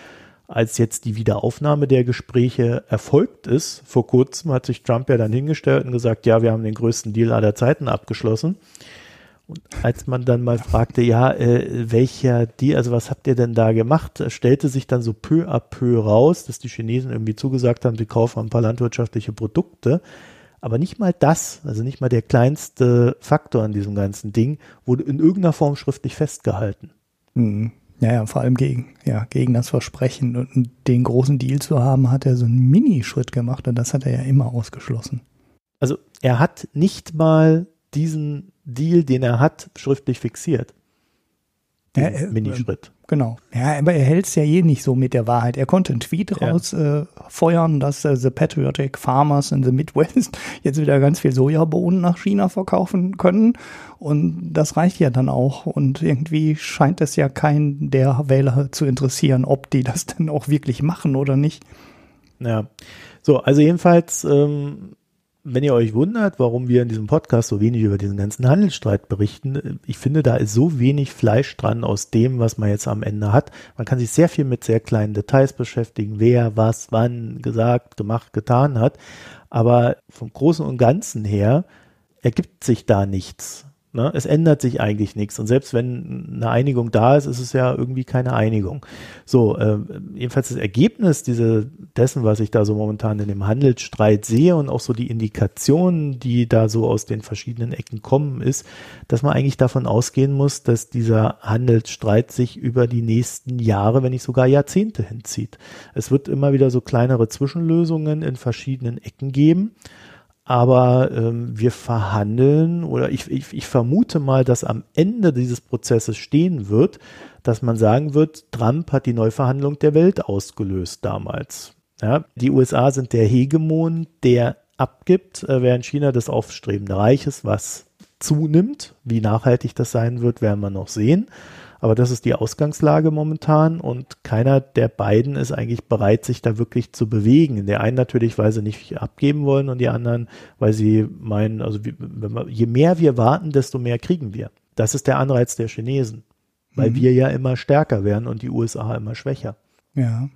als jetzt die Wiederaufnahme der Gespräche erfolgt ist, vor kurzem hat sich Trump ja dann hingestellt und gesagt, ja, wir haben den größten Deal aller Zeiten abgeschlossen. Und als man dann mal fragte, ja, äh, welcher Deal, also was habt ihr denn da gemacht, stellte sich dann so peu à peu raus, dass die Chinesen irgendwie zugesagt haben, sie kaufen ein paar landwirtschaftliche Produkte. Aber nicht mal das, also nicht mal der kleinste Faktor an diesem ganzen Ding, wurde in irgendeiner Form schriftlich festgehalten. Mhm. Ja, ja, vor allem gegen, ja, gegen das Versprechen und den großen Deal zu haben, hat er so einen Minischritt gemacht und das hat er ja immer ausgeschlossen. Also er hat nicht mal diesen Deal, den er hat, schriftlich fixiert. Ja, äh, Minischritt. Genau. Ja, aber er hält es ja je nicht so mit der Wahrheit. Er konnte einen Tweet ja. rausfeuern, äh, dass äh, The Patriotic Farmers in the Midwest <laughs> jetzt wieder ganz viel Sojabohnen nach China verkaufen können. Und das reicht ja dann auch. Und irgendwie scheint es ja keinen der Wähler zu interessieren, ob die das denn auch wirklich machen oder nicht. Ja. So, also jedenfalls ähm, wenn ihr euch wundert, warum wir in diesem Podcast so wenig über diesen ganzen Handelsstreit berichten, ich finde, da ist so wenig Fleisch dran aus dem, was man jetzt am Ende hat. Man kann sich sehr viel mit sehr kleinen Details beschäftigen, wer was wann gesagt, gemacht, getan hat. Aber vom Großen und Ganzen her ergibt sich da nichts. Ne? Es ändert sich eigentlich nichts. Und selbst wenn eine Einigung da ist, ist es ja irgendwie keine Einigung. So, äh, jedenfalls das Ergebnis diese, dessen, was ich da so momentan in dem Handelsstreit sehe und auch so die Indikationen, die da so aus den verschiedenen Ecken kommen, ist, dass man eigentlich davon ausgehen muss, dass dieser Handelsstreit sich über die nächsten Jahre, wenn nicht sogar Jahrzehnte hinzieht. Es wird immer wieder so kleinere Zwischenlösungen in verschiedenen Ecken geben aber ähm, wir verhandeln oder ich, ich, ich vermute mal, dass am Ende dieses Prozesses stehen wird, dass man sagen wird, Trump hat die Neuverhandlung der Welt ausgelöst damals. Ja, die USA sind der Hegemon, der abgibt, äh, während China das aufstrebende Reich ist, was zunimmt. Wie nachhaltig das sein wird, werden wir noch sehen. Aber das ist die Ausgangslage momentan und keiner der beiden ist eigentlich bereit, sich da wirklich zu bewegen. Der einen natürlich, weil sie nicht abgeben wollen und die anderen, weil sie meinen, also wir, je mehr wir warten, desto mehr kriegen wir. Das ist der Anreiz der Chinesen, weil mhm. wir ja immer stärker werden und die USA immer schwächer. Ja.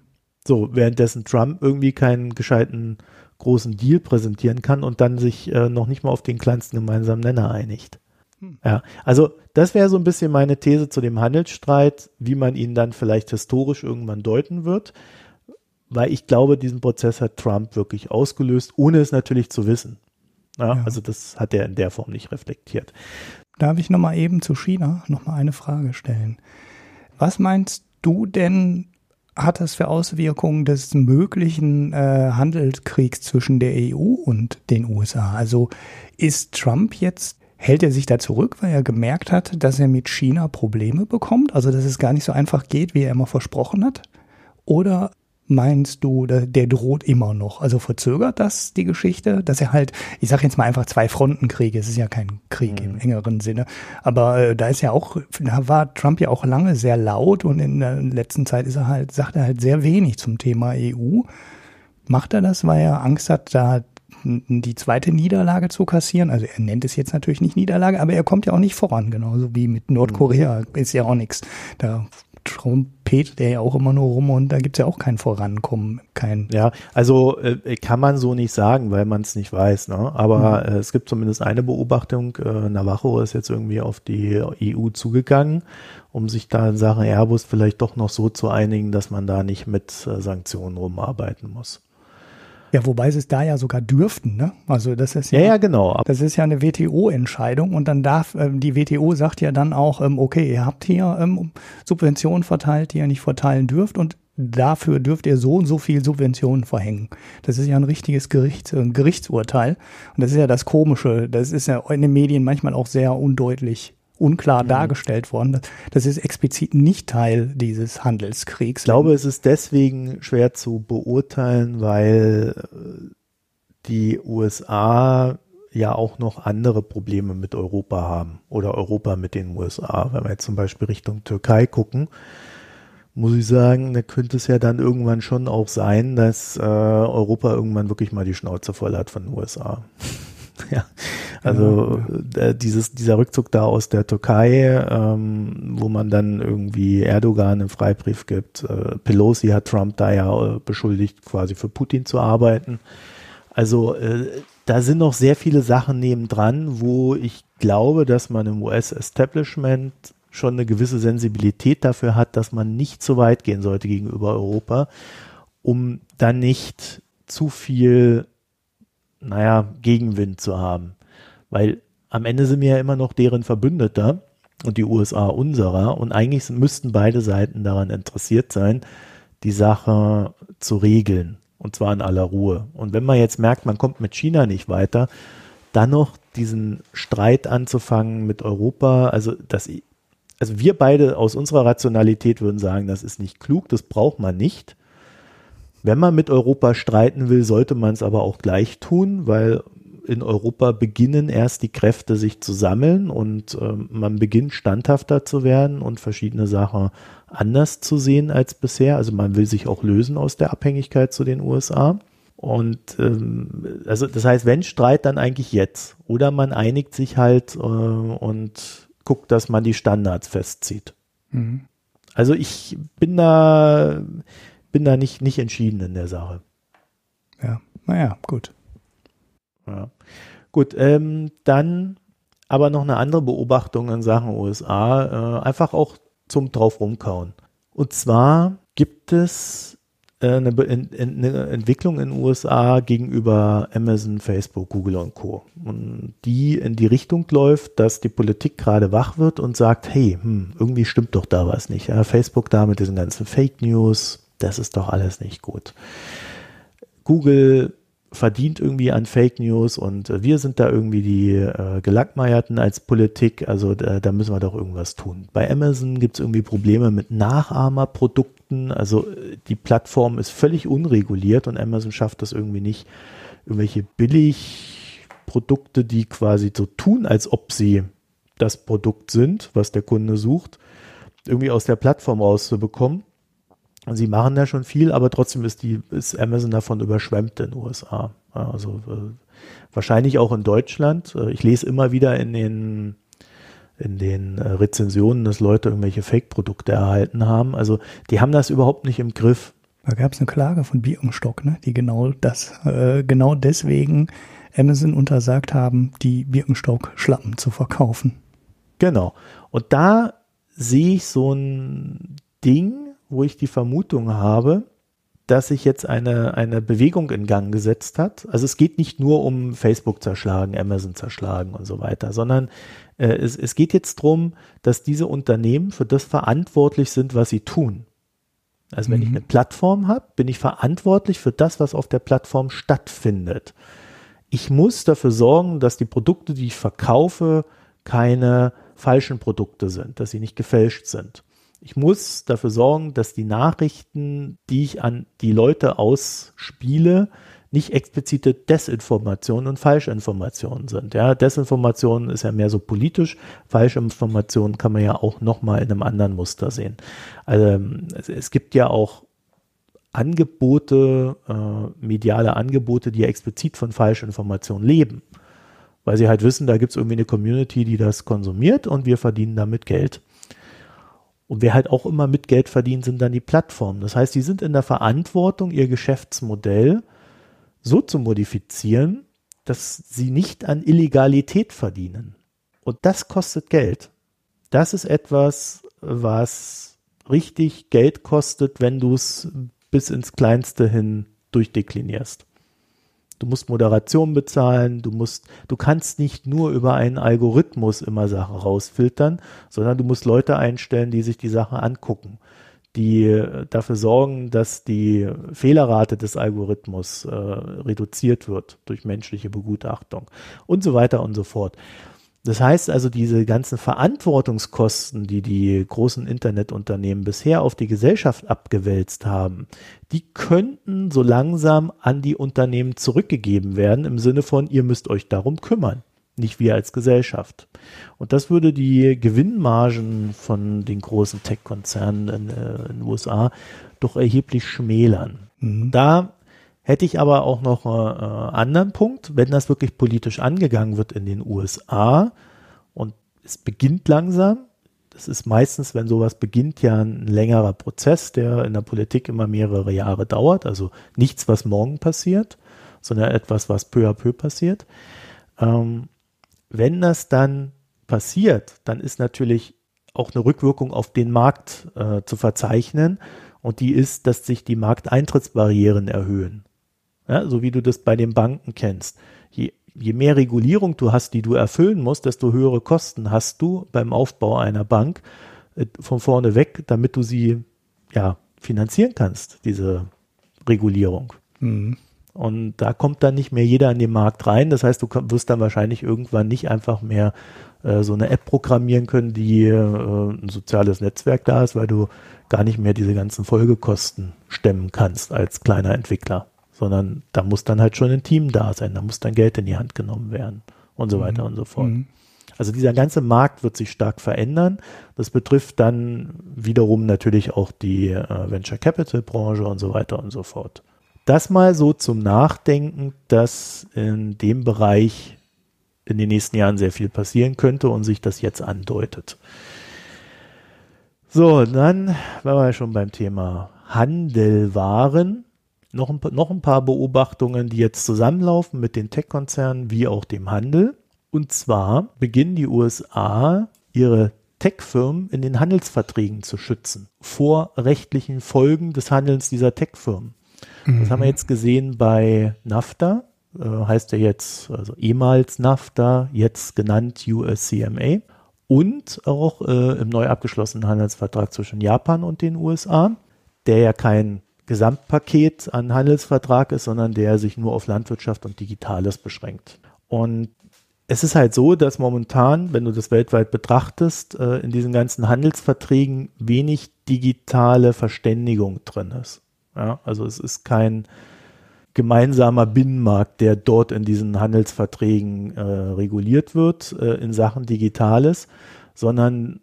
So, währenddessen Trump irgendwie keinen gescheiten großen Deal präsentieren kann und dann sich äh, noch nicht mal auf den kleinsten gemeinsamen Nenner einigt. Hm. Ja, also das wäre so ein bisschen meine These zu dem Handelsstreit, wie man ihn dann vielleicht historisch irgendwann deuten wird, weil ich glaube, diesen Prozess hat Trump wirklich ausgelöst, ohne es natürlich zu wissen. Ja, ja. Also das hat er in der Form nicht reflektiert. Darf ich nochmal eben zu China nochmal eine Frage stellen? Was meinst du denn, hat das für Auswirkungen des möglichen äh, Handelskriegs zwischen der EU und den USA? Also ist Trump jetzt Hält er sich da zurück, weil er gemerkt hat, dass er mit China Probleme bekommt? Also, dass es gar nicht so einfach geht, wie er immer versprochen hat? Oder meinst du, der droht immer noch? Also verzögert das die Geschichte, dass er halt, ich sage jetzt mal einfach zwei Frontenkriege, es ist ja kein Krieg mhm. im engeren Sinne, aber äh, da ist ja auch, da war Trump ja auch lange sehr laut und in der letzten Zeit ist er halt, sagt er halt sehr wenig zum Thema EU. Macht er das, weil er Angst hat, da die zweite Niederlage zu kassieren. Also er nennt es jetzt natürlich nicht Niederlage, aber er kommt ja auch nicht voran, genauso wie mit Nordkorea mhm. ist ja auch nichts. Da trompetet er ja auch immer nur rum und da gibt es ja auch kein Vorankommen. Kein ja, also äh, kann man so nicht sagen, weil man es nicht weiß. Ne? Aber mhm. äh, es gibt zumindest eine Beobachtung. Äh, Navajo ist jetzt irgendwie auf die EU zugegangen, um sich da in Sachen Airbus vielleicht doch noch so zu einigen, dass man da nicht mit äh, Sanktionen rumarbeiten muss. Ja, wobei sie es da ja sogar dürften, ne? Also das ist ja, ja, ja genau. Das ist ja eine WTO-Entscheidung und dann darf, ähm, die WTO sagt ja dann auch, ähm, okay, ihr habt hier ähm, Subventionen verteilt, die ihr nicht verteilen dürft und dafür dürft ihr so und so viel Subventionen verhängen. Das ist ja ein richtiges Gericht, ein Gerichtsurteil. Und das ist ja das Komische. Das ist ja in den Medien manchmal auch sehr undeutlich unklar mhm. dargestellt worden. Das ist explizit nicht Teil dieses Handelskriegs. Ich glaube, es ist deswegen schwer zu beurteilen, weil äh, die USA ja auch noch andere Probleme mit Europa haben oder Europa mit den USA. Wenn wir jetzt zum Beispiel Richtung Türkei gucken, muss ich sagen, da könnte es ja dann irgendwann schon auch sein, dass äh, Europa irgendwann wirklich mal die Schnauze voll hat von den USA. <laughs> ja. Also ja. Äh, dieses, dieser Rückzug da aus der Türkei, ähm, wo man dann irgendwie Erdogan einen Freibrief gibt. Äh, Pelosi hat Trump da ja äh, beschuldigt, quasi für Putin zu arbeiten. Also äh, da sind noch sehr viele Sachen nebendran, wo ich glaube, dass man im US-Establishment schon eine gewisse Sensibilität dafür hat, dass man nicht zu weit gehen sollte gegenüber Europa, um dann nicht zu viel naja, Gegenwind zu haben. Weil am Ende sind wir ja immer noch deren Verbündeter und die USA unserer und eigentlich müssten beide Seiten daran interessiert sein, die Sache zu regeln und zwar in aller Ruhe. Und wenn man jetzt merkt, man kommt mit China nicht weiter, dann noch diesen Streit anzufangen mit Europa, also das, also wir beide aus unserer Rationalität würden sagen, das ist nicht klug, das braucht man nicht. Wenn man mit Europa streiten will, sollte man es aber auch gleich tun, weil in Europa beginnen erst die Kräfte sich zu sammeln und äh, man beginnt standhafter zu werden und verschiedene Sachen anders zu sehen als bisher. Also man will sich auch lösen aus der Abhängigkeit zu den USA. Und ähm, also das heißt, wenn Streit, dann eigentlich jetzt. Oder man einigt sich halt äh, und guckt, dass man die Standards festzieht. Mhm. Also ich bin da, bin da nicht, nicht entschieden in der Sache. Ja, naja, gut. Ja. Gut, ähm, dann aber noch eine andere Beobachtung in Sachen USA, äh, einfach auch zum drauf rumkauen. Und zwar gibt es äh, eine, eine, Entwicklung in den USA gegenüber Amazon, Facebook, Google und Co. Und die in die Richtung läuft, dass die Politik gerade wach wird und sagt, hey, hm, irgendwie stimmt doch da was nicht. Ja, Facebook da mit diesen ganzen Fake News, das ist doch alles nicht gut. Google verdient irgendwie an Fake News und äh, wir sind da irgendwie die äh, Gelackmeierten als Politik, also da, da müssen wir doch irgendwas tun. Bei Amazon gibt es irgendwie Probleme mit Nachahmerprodukten, also äh, die Plattform ist völlig unreguliert und Amazon schafft das irgendwie nicht, irgendwelche Billigprodukte, die quasi so tun, als ob sie das Produkt sind, was der Kunde sucht, irgendwie aus der Plattform rauszubekommen. Sie machen da schon viel, aber trotzdem ist die, ist Amazon davon überschwemmt in den USA. Also äh, wahrscheinlich auch in Deutschland. Äh, ich lese immer wieder in den in den äh, Rezensionen, dass Leute irgendwelche Fake-Produkte erhalten haben. Also die haben das überhaupt nicht im Griff. Da gab es eine Klage von Birkenstock, ne, die genau das, äh, genau deswegen Amazon untersagt haben, die Birkenstock-Schlappen zu verkaufen. Genau. Und da sehe ich so ein Ding, wo ich die Vermutung habe, dass sich jetzt eine, eine Bewegung in Gang gesetzt hat. Also es geht nicht nur um Facebook zerschlagen, Amazon zerschlagen und so weiter, sondern äh, es, es geht jetzt darum, dass diese Unternehmen für das verantwortlich sind, was sie tun. Also wenn mhm. ich eine Plattform habe, bin ich verantwortlich für das, was auf der Plattform stattfindet. Ich muss dafür sorgen, dass die Produkte, die ich verkaufe, keine falschen Produkte sind, dass sie nicht gefälscht sind. Ich muss dafür sorgen, dass die Nachrichten, die ich an die Leute ausspiele, nicht explizite Desinformationen und Falschinformationen sind. Ja, Desinformation ist ja mehr so politisch, Falschinformationen kann man ja auch nochmal in einem anderen Muster sehen. Also es, es gibt ja auch Angebote, äh, mediale Angebote, die ja explizit von Falschinformationen leben. Weil sie halt wissen, da gibt es irgendwie eine Community, die das konsumiert und wir verdienen damit Geld. Und wer halt auch immer mit Geld verdient, sind dann die Plattformen. Das heißt, die sind in der Verantwortung, ihr Geschäftsmodell so zu modifizieren, dass sie nicht an Illegalität verdienen. Und das kostet Geld. Das ist etwas, was richtig Geld kostet, wenn du es bis ins Kleinste hin durchdeklinierst. Du musst Moderation bezahlen, du musst, du kannst nicht nur über einen Algorithmus immer Sachen rausfiltern, sondern du musst Leute einstellen, die sich die Sachen angucken, die äh, dafür sorgen, dass die Fehlerrate des Algorithmus äh, reduziert wird durch menschliche Begutachtung und so weiter und so fort. Das heißt also, diese ganzen Verantwortungskosten, die die großen Internetunternehmen bisher auf die Gesellschaft abgewälzt haben, die könnten so langsam an die Unternehmen zurückgegeben werden im Sinne von, ihr müsst euch darum kümmern, nicht wir als Gesellschaft. Und das würde die Gewinnmargen von den großen Tech-Konzernen in, äh, in, den USA doch erheblich schmälern. Mhm. Da Hätte ich aber auch noch einen äh, anderen Punkt, wenn das wirklich politisch angegangen wird in den USA und es beginnt langsam, das ist meistens, wenn sowas beginnt, ja ein längerer Prozess, der in der Politik immer mehrere Jahre dauert, also nichts, was morgen passiert, sondern etwas, was peu à peu passiert. Ähm, wenn das dann passiert, dann ist natürlich auch eine Rückwirkung auf den Markt äh, zu verzeichnen und die ist, dass sich die Markteintrittsbarrieren erhöhen. Ja, so wie du das bei den Banken kennst. Je, je mehr Regulierung du hast, die du erfüllen musst, desto höhere Kosten hast du beim Aufbau einer Bank äh, von vorne weg, damit du sie ja finanzieren kannst, diese Regulierung. Mhm. Und da kommt dann nicht mehr jeder in den Markt rein. Das heißt, du wirst dann wahrscheinlich irgendwann nicht einfach mehr äh, so eine App programmieren können, die äh, ein soziales Netzwerk da ist, weil du gar nicht mehr diese ganzen Folgekosten stemmen kannst als kleiner Entwickler sondern da muss dann halt schon ein Team da sein, da muss dann Geld in die Hand genommen werden und so weiter mhm. und so fort. Mhm. Also dieser ganze Markt wird sich stark verändern. Das betrifft dann wiederum natürlich auch die äh, Venture Capital Branche und so weiter und so fort. Das mal so zum Nachdenken, dass in dem Bereich in den nächsten Jahren sehr viel passieren könnte und sich das jetzt andeutet. So, dann waren wir schon beim Thema Handel waren noch ein, noch ein paar Beobachtungen, die jetzt zusammenlaufen mit den Tech-Konzernen wie auch dem Handel. Und zwar beginnen die USA ihre Tech-Firmen in den Handelsverträgen zu schützen vor rechtlichen Folgen des Handelns dieser Tech-Firmen. Mhm. Das haben wir mhm. jetzt gesehen bei NAFTA, äh, heißt ja jetzt, also ehemals NAFTA, jetzt genannt USCMA und auch äh, im neu abgeschlossenen Handelsvertrag zwischen Japan und den USA, der ja kein Gesamtpaket an Handelsvertrag ist, sondern der sich nur auf Landwirtschaft und Digitales beschränkt. Und es ist halt so, dass momentan, wenn du das weltweit betrachtest, äh, in diesen ganzen Handelsverträgen wenig digitale Verständigung drin ist. Ja, also es ist kein gemeinsamer Binnenmarkt, der dort in diesen Handelsverträgen äh, reguliert wird äh, in Sachen Digitales, sondern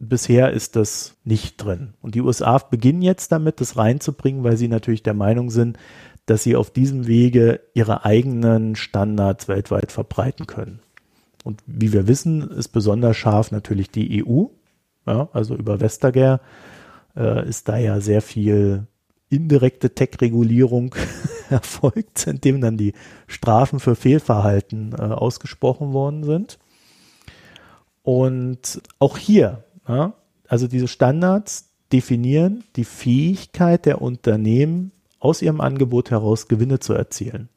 bisher ist das nicht drin. Und die USA beginnen jetzt damit, das reinzubringen, weil sie natürlich der Meinung sind, dass sie auf diesem Wege ihre eigenen Standards weltweit verbreiten können. Und wie wir wissen, ist besonders scharf natürlich die EU. Ja, also über Vestager äh, ist da ja sehr viel indirekte Tech-Regulierung <laughs> erfolgt, indem dann die Strafen für Fehlverhalten äh, ausgesprochen worden sind. Und auch hier, ja, also diese Standards definieren die Fähigkeit der Unternehmen, aus ihrem Angebot heraus Gewinne zu erzielen.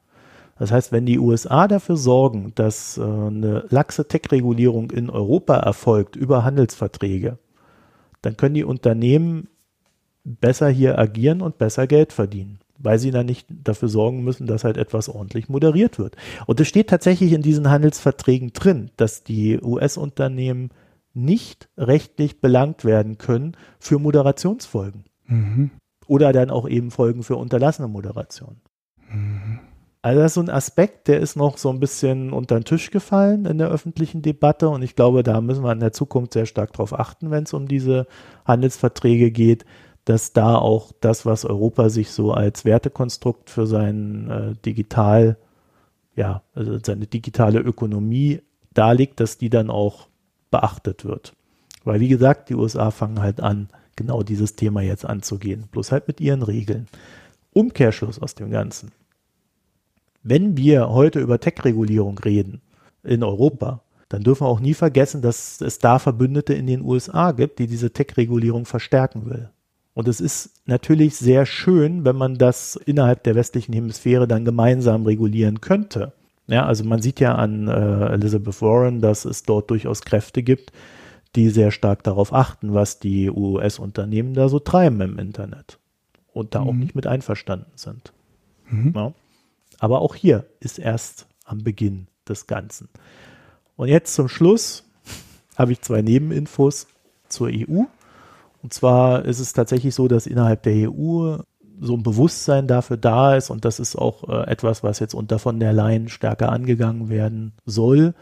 Das heißt, wenn die USA dafür sorgen, dass äh, eine laxe Tech-Regulierung in Europa erfolgt über Handelsverträge, dann können die Unternehmen besser hier agieren und besser Geld verdienen, weil sie dann nicht dafür sorgen müssen, dass halt etwas ordentlich moderiert wird. Und es steht tatsächlich in diesen Handelsverträgen drin, dass die US-Unternehmen nicht rechtlich belangt werden können für Moderationsfolgen. Mhm. Oder dann auch eben Folgen für unterlassene Moderation. Mhm. Also das ist so ein Aspekt, der ist noch so ein bisschen unter den Tisch gefallen in der öffentlichen Debatte und ich glaube, da müssen wir in der Zukunft sehr stark drauf achten, wenn es um diese Handelsverträge geht, dass da auch das, was Europa sich so als Wertekonstrukt für sein äh, digital, ja, also seine digitale Ökonomie darlegt, dass die dann auch beachtet wird. Weil wie gesagt, die USA fangen halt an, genau dieses Thema jetzt anzugehen, bloß halt mit ihren Regeln. Umkehrschluss aus dem Ganzen. Wenn wir heute über Tech-Regulierung reden in Europa, dann dürfen wir auch nie vergessen, dass es da Verbündete in den USA gibt, die diese Tech-Regulierung verstärken will. Und es ist natürlich sehr schön, wenn man das innerhalb der westlichen Hemisphäre dann gemeinsam regulieren könnte. Ja, also man sieht ja an äh, Elizabeth Warren, dass es dort durchaus Kräfte gibt, die sehr stark darauf achten, was die US-Unternehmen da so treiben im Internet und da mhm. auch nicht mit einverstanden sind. Mhm. Ja. Aber auch hier ist erst am Beginn des Ganzen. Und jetzt zum Schluss habe ich zwei Nebeninfos zur EU. Und zwar ist es tatsächlich so, dass innerhalb der EU so ein Bewusstsein dafür da ist und das ist auch äh, etwas, was jetzt unter von der Leyen stärker angegangen werden soll,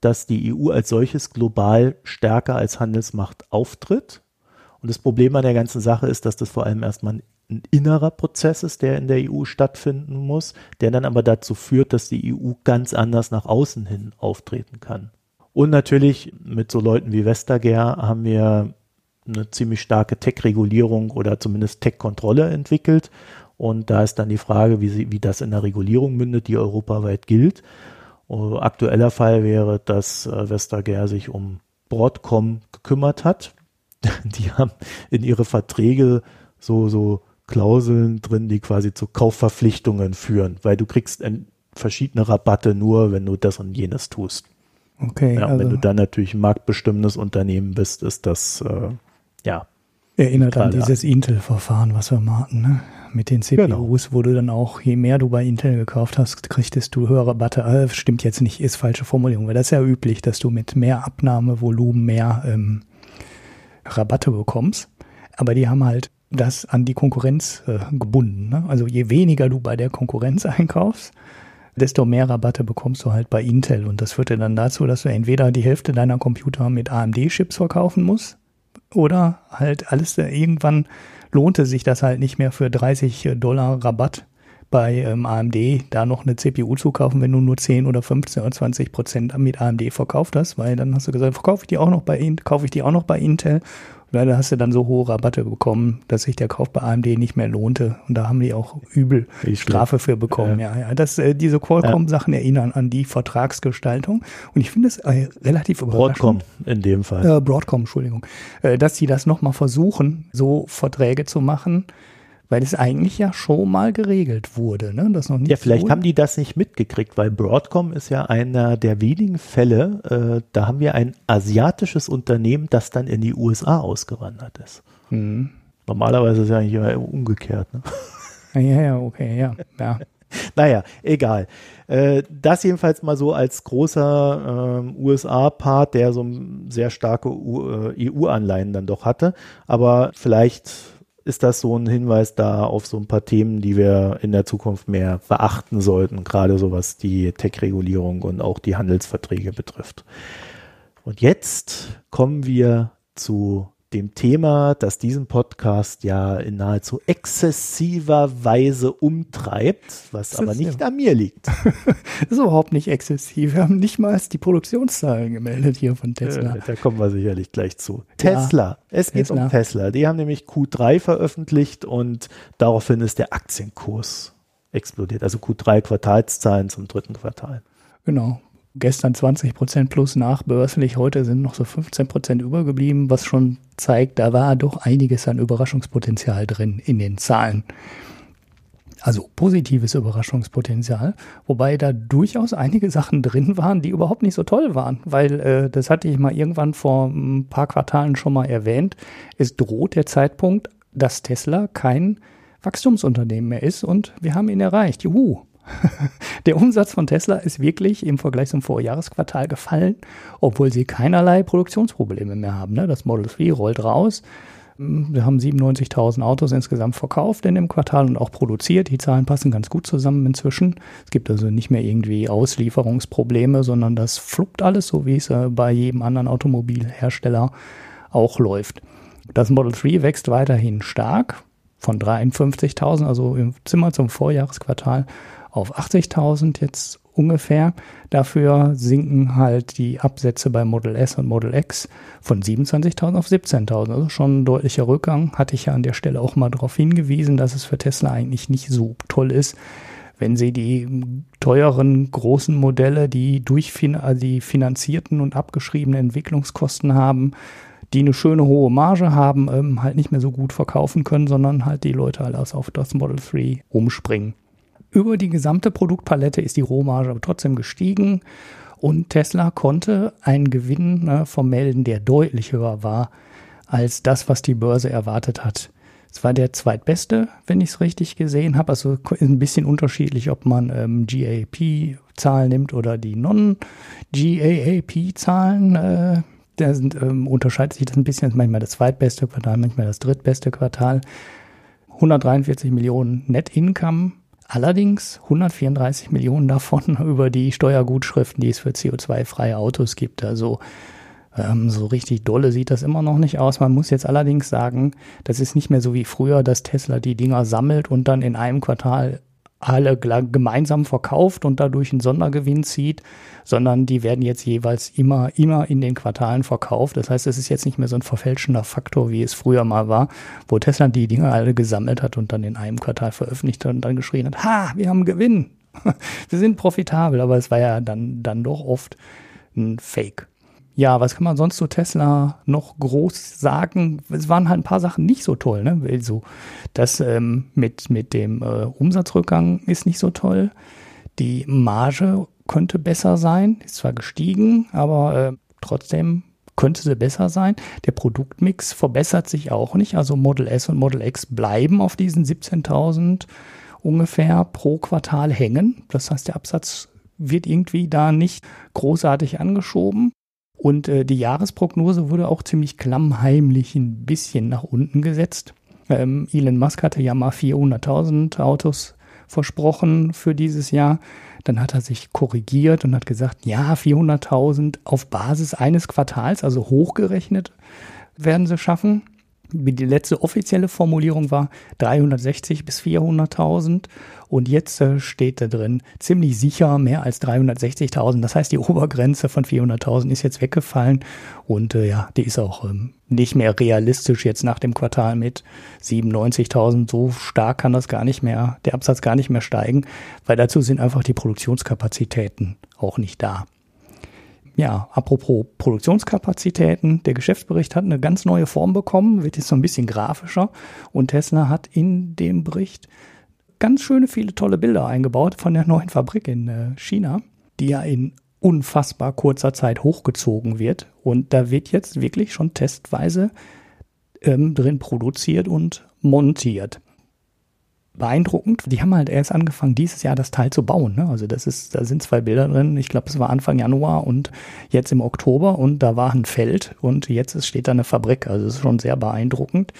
dass die EU als solches global stärker als Handelsmacht auftritt. Und das Problem an der ganzen Sache ist, dass das vor allem erstmal ein innerer Prozess ist, der in der EU stattfinden muss, der dann aber dazu führt, dass die EU ganz anders nach außen hin auftreten kann. Und natürlich mit so Leuten wie Vestager haben wir eine ziemlich starke Tech-Regulierung oder zumindest Tech-Kontrolle entwickelt. Und da ist dann die Frage, wie, sie, wie das in der Regulierung mündet, die europaweit gilt. Uh, aktueller Fall wäre, dass äh, Vestager sich um Broadcom gekümmert hat. <laughs> Die haben in ihre Verträge so, so Klauseln drin, die quasi zu Kaufverpflichtungen führen, weil du kriegst verschiedene Rabatte nur, wenn du das und jenes tust. Okay. Ja, also wenn du dann natürlich ein marktbestimmendes Unternehmen bist, ist das äh, ja. Erinnert an dieses Intel-Verfahren, was wir mal hatten, ne? mit den CPUs, genau. wo du dann auch, je mehr du bei Intel gekauft hast, kriegtest du höhere Rabatte. Äh, stimmt jetzt nicht, ist falsche Formulierung, weil das ist ja üblich, dass du mit mehr Abnahmevolumen mehr ähm, Rabatte bekommst. Aber die haben halt das an die Konkurrenz äh, gebunden. Ne? Also je weniger du bei der Konkurrenz <laughs> einkaufst, desto mehr Rabatte bekommst du halt bei Intel. Und das führte dann dazu, dass du entweder die Hälfte deiner Computer mit AMD-Chips verkaufen musst oder halt alles irgendwann lohnte sich das halt nicht mehr für 30 Dollar Rabatt bei ähm, AMD da noch eine CPU zu kaufen, wenn du nur 10 oder 15 oder 20 Prozent mit AMD verkauft hast, weil dann hast du gesagt, verkaufe ich die auch noch bei kaufe ich die auch noch bei Intel Leider hast du dann so hohe Rabatte bekommen, dass sich der Kauf bei AMD nicht mehr lohnte. Und da haben die auch übel Strafe für bekommen. Ja, ja. Das, äh, diese Qualcomm-Sachen erinnern an die Vertragsgestaltung. Und ich finde es äh, relativ überraschend. Broadcom in dem Fall. Äh, Broadcom, Entschuldigung. Äh, dass sie das nochmal versuchen, so Verträge zu machen, weil es eigentlich ja schon mal geregelt wurde. Ne? Das noch nicht ja, vielleicht so haben die das nicht mitgekriegt, weil Broadcom ist ja einer der wenigen Fälle, äh, da haben wir ein asiatisches Unternehmen, das dann in die USA ausgewandert ist. Mhm. Normalerweise ist es ja eigentlich immer umgekehrt. Ne? Ja, ja, okay, ja. ja. <laughs> naja, egal. Äh, das jedenfalls mal so als großer äh, USA-Part, der so sehr starke EU-Anleihen äh, dann doch hatte. Aber vielleicht ist das so ein Hinweis da auf so ein paar Themen, die wir in der Zukunft mehr beachten sollten, gerade so was die Tech-Regulierung und auch die Handelsverträge betrifft. Und jetzt kommen wir zu dem Thema, das diesen Podcast ja in nahezu exzessiver Weise umtreibt, was aber nicht ja. an mir liegt. das <laughs> ist überhaupt nicht exzessiv. Wir haben nicht mal die Produktionszahlen gemeldet hier von Tesla. Äh, da kommen wir sicherlich gleich zu. Tesla. Ja, es geht Tesla. um Tesla. Die haben nämlich Q3 veröffentlicht und daraufhin ist der Aktienkurs explodiert. Also Q3 Quartalszahlen zum dritten Quartal. Genau gestern 20 Prozent plus nachbörslich, heute sind noch so 15 Prozent übergeblieben, was schon zeigt, da war doch einiges an Überraschungspotenzial drin in den Zahlen. Also positives Überraschungspotenzial, wobei da durchaus einige Sachen drin waren, die überhaupt nicht so toll waren, weil äh, das hatte ich mal irgendwann vor ein paar Quartalen schon mal erwähnt. Es droht der Zeitpunkt, dass Tesla kein Wachstumsunternehmen mehr ist und wir haben ihn erreicht. Juhu, <laughs> Der Umsatz von Tesla ist wirklich im Vergleich zum Vorjahresquartal gefallen, obwohl sie keinerlei Produktionsprobleme mehr haben. Ne? Das Model 3 rollt raus. Wir haben 97.000 Autos insgesamt verkauft in dem Quartal und auch produziert. Die Zahlen passen ganz gut zusammen inzwischen. Es gibt also nicht mehr irgendwie Auslieferungsprobleme, sondern das fluppt alles, so wie es äh, bei jedem anderen Automobilhersteller auch läuft. Das Model 3 wächst weiterhin stark von 53.000, also im Zimmer zum Vorjahresquartal auf 80.000 jetzt ungefähr. Dafür sinken halt die Absätze bei Model S und Model X von 27.000 auf 17.000. Also schon ein deutlicher Rückgang. Hatte ich ja an der Stelle auch mal darauf hingewiesen, dass es für Tesla eigentlich nicht so toll ist, wenn sie die teuren großen Modelle, die durch die finanzierten und abgeschriebenen Entwicklungskosten haben, die eine schöne hohe Marge haben, ähm, halt nicht mehr so gut verkaufen können, sondern halt die Leute alles auf das Model 3 umspringen. Über die gesamte Produktpalette ist die Rohmarge aber trotzdem gestiegen und Tesla konnte einen Gewinn ne, vermelden, der deutlich höher war als das, was die Börse erwartet hat. Es war der zweitbeste, wenn ich es richtig gesehen habe. Also ist ein bisschen unterschiedlich, ob man ähm, GAP-Zahlen nimmt oder die Non-GAAP-Zahlen. Äh, da sind, ähm, unterscheidet sich das ein bisschen. Das ist manchmal das zweitbeste Quartal, manchmal das drittbeste Quartal. 143 Millionen Net Income. Allerdings 134 Millionen davon <laughs> über die Steuergutschriften, die es für CO2-freie Autos gibt. Also ähm, so richtig dolle sieht das immer noch nicht aus. Man muss jetzt allerdings sagen, das ist nicht mehr so wie früher, dass Tesla die Dinger sammelt und dann in einem Quartal alle gemeinsam verkauft und dadurch einen Sondergewinn zieht, sondern die werden jetzt jeweils immer, immer in den Quartalen verkauft. Das heißt, es ist jetzt nicht mehr so ein verfälschender Faktor, wie es früher mal war, wo Tesla die Dinge alle gesammelt hat und dann in einem Quartal veröffentlicht hat und dann geschrien hat, ha, wir haben Gewinn. <laughs> wir sind profitabel, aber es war ja dann, dann doch oft ein Fake. Ja, was kann man sonst zu Tesla noch groß sagen? Es waren halt ein paar Sachen nicht so toll, ne? Also das ähm, mit, mit dem äh, Umsatzrückgang ist nicht so toll. Die Marge könnte besser sein, ist zwar gestiegen, aber äh, trotzdem könnte sie besser sein. Der Produktmix verbessert sich auch nicht. Also Model S und Model X bleiben auf diesen 17.000 ungefähr pro Quartal hängen. Das heißt, der Absatz wird irgendwie da nicht großartig angeschoben. Und äh, die Jahresprognose wurde auch ziemlich klammheimlich ein bisschen nach unten gesetzt. Ähm, Elon Musk hatte ja mal 400.000 Autos versprochen für dieses Jahr. Dann hat er sich korrigiert und hat gesagt, ja, 400.000 auf Basis eines Quartals, also hochgerechnet, werden sie schaffen die letzte offizielle Formulierung war 360 bis 400.000 und jetzt äh, steht da drin ziemlich sicher mehr als 360.000. Das heißt, die <laughs> Obergrenze von 400.000 ist jetzt weggefallen und äh, ja, die ist auch ähm, nicht mehr realistisch jetzt nach dem Quartal mit 97.000. So stark kann das gar nicht mehr, der Absatz gar nicht mehr steigen, weil dazu sind einfach die Produktionskapazitäten auch nicht da ja, apropos Produktionskapazitäten, der Geschäftsbericht hat eine ganz neue Form bekommen, wird jetzt so ein bisschen grafischer. Und Tesla hat in dem Bericht ganz schöne viele tolle Bilder eingebaut von der neuen Fabrik in äh, China, die ja in unfassbar kurzer Zeit hochgezogen wird. Und da wird jetzt wirklich schon testweise ähm, drin produziert und montiert. Beeindruckend. Die haben halt erst angefangen, dieses Jahr das Teil zu bauen. Ne? Also das ist, da sind zwei Bilder drin. Ich glaube, es war Anfang Januar und jetzt im Oktober und da war ein Feld und jetzt steht da eine Fabrik. Also es ist schon sehr beeindruckend.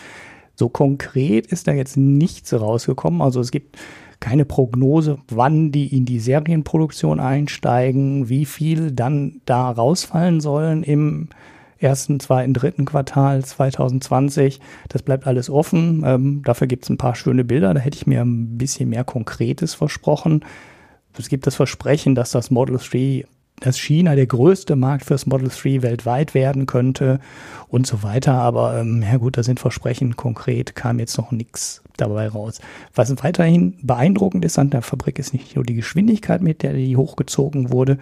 So konkret ist da jetzt nichts rausgekommen. Also es gibt keine Prognose, wann die in die Serienproduktion einsteigen, wie viel dann da rausfallen sollen im ersten, zweiten, dritten Quartal 2020. Das bleibt alles offen. Ähm, dafür gibt es ein paar schöne Bilder. Da hätte ich mir ein bisschen mehr Konkretes versprochen. Es gibt das Versprechen, dass das Model 3 dass China der größte Markt fürs Model 3 weltweit werden könnte und so weiter. Aber ähm, ja gut, da sind Versprechen konkret, kam jetzt noch nichts dabei raus. Was weiterhin beeindruckend ist an der Fabrik, ist nicht nur die Geschwindigkeit, mit der die hochgezogen wurde,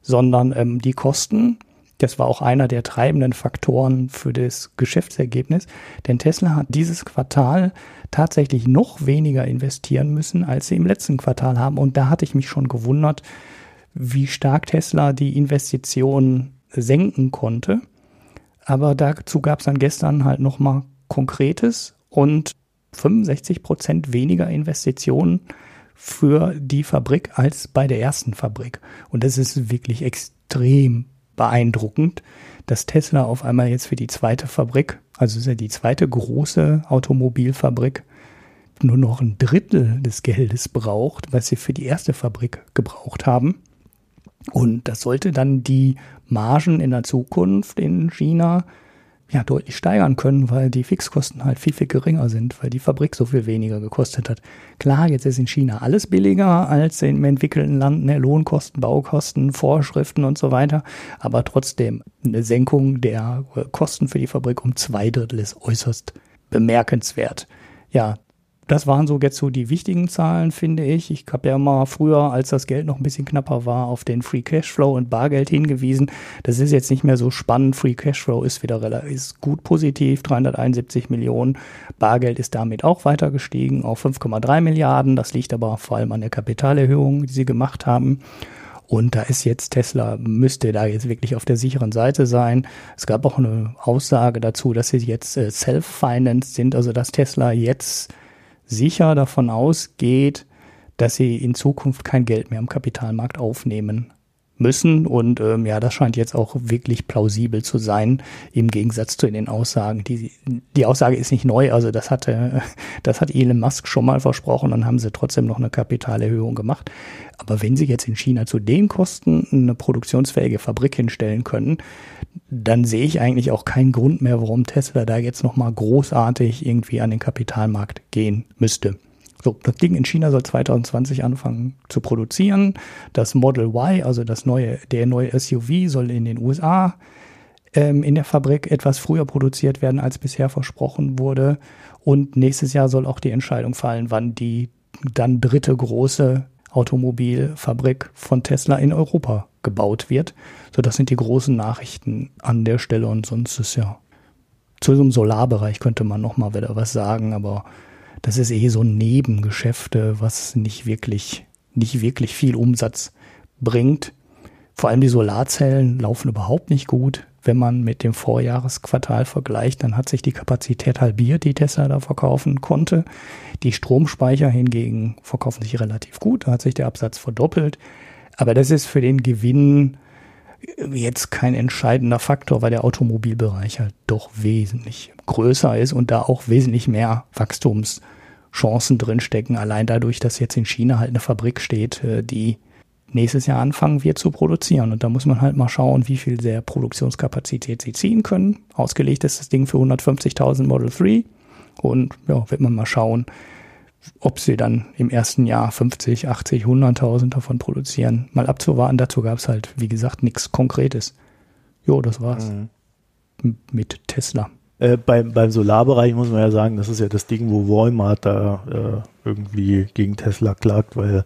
sondern ähm, die Kosten. Das war auch einer der treibenden Faktoren für das Geschäftsergebnis. Denn Tesla hat dieses Quartal tatsächlich noch weniger investieren müssen, als sie im letzten Quartal haben. Und da hatte ich mich schon gewundert, wie stark Tesla die Investitionen senken konnte. Aber dazu gab es dann gestern halt nochmal Konkretes und 65 Prozent weniger Investitionen für die Fabrik als bei der ersten Fabrik. Und das ist wirklich extrem beeindruckend, dass Tesla auf einmal jetzt für die zweite Fabrik, also ist ja die zweite große Automobilfabrik, nur noch ein Drittel des Geldes braucht, was sie für die erste Fabrik gebraucht haben. Und das sollte dann die Margen in der Zukunft in China ja deutlich steigern können, weil die Fixkosten halt viel, viel geringer sind, weil die Fabrik so viel weniger gekostet hat. Klar, jetzt ist in China alles billiger als im entwickelten Land, ne? Lohnkosten, Baukosten, Vorschriften und so weiter. Aber trotzdem, eine Senkung der Kosten für die Fabrik um zwei Drittel ist äußerst bemerkenswert. Ja, das waren so jetzt so die wichtigen Zahlen, finde ich. Ich habe ja mal früher, als das Geld noch ein bisschen knapper war, auf den Free Cashflow und Bargeld hingewiesen. Das ist jetzt nicht mehr so spannend. Free Cashflow ist wieder relativ, gut positiv, 371 Millionen. Bargeld ist damit auch weiter gestiegen auf 5,3 Milliarden. Das liegt aber vor allem an der Kapitalerhöhung, die sie gemacht haben. Und da ist jetzt Tesla, müsste da jetzt wirklich auf der sicheren Seite sein. Es gab auch eine Aussage dazu, dass sie jetzt äh, self-financed sind, also dass Tesla jetzt sicher davon ausgeht, dass sie in Zukunft kein Geld mehr am Kapitalmarkt aufnehmen müssen. Und ähm, ja, das scheint jetzt auch wirklich plausibel zu sein, im Gegensatz zu den Aussagen. Die, die Aussage ist nicht neu, also das hatte, <laughs> das hat Elon Musk schon mal versprochen, dann haben sie trotzdem noch eine Kapitalerhöhung gemacht. Aber wenn sie jetzt in China zu den Kosten eine produktionsfähige Fabrik hinstellen können, dann sehe ich eigentlich auch keinen Grund mehr, warum Tesla da jetzt nochmal großartig irgendwie an den Kapitalmarkt gehen müsste. So, das Ding in China soll 2020 anfangen zu produzieren. Das Model Y, also das neue, der neue SUV, soll in den USA ähm, in der Fabrik etwas früher produziert werden, als bisher versprochen wurde. Und nächstes Jahr soll auch die Entscheidung fallen, wann die dann dritte große Automobilfabrik von Tesla in Europa gebaut wird. So, das sind die großen Nachrichten an der Stelle und sonst ist ja zu so einem Solarbereich könnte man noch mal wieder was sagen, aber das ist eh so ein Nebengeschäfte, was nicht wirklich, nicht wirklich viel Umsatz bringt. Vor allem die Solarzellen laufen überhaupt nicht gut. Wenn man mit dem Vorjahresquartal vergleicht, dann hat sich die Kapazität halbiert, die Tesla da verkaufen konnte. Die Stromspeicher hingegen verkaufen sich relativ gut, da hat sich der Absatz verdoppelt. Aber das ist für den Gewinn jetzt kein entscheidender Faktor, weil der Automobilbereich halt doch wesentlich größer ist und da auch wesentlich mehr Wachstumschancen drinstecken. Allein dadurch, dass jetzt in China halt eine Fabrik steht, äh, die nächstes Jahr anfangen wird zu produzieren. Und da muss man halt mal schauen, wie viel der Produktionskapazität sie ziehen können. Ausgelegt ist das Ding für 150.000 Model 3. Und ja, wird man mal schauen, ob sie dann im ersten Jahr 50, 80, 100.000 davon produzieren. Mal abzuwarten. Dazu gab es halt, wie gesagt, nichts Konkretes. Jo, das war's. Mhm. Mit Tesla. Äh, beim, beim Solarbereich muss man ja sagen, das ist ja das Ding, wo Walmart da äh, irgendwie gegen Tesla klagt, weil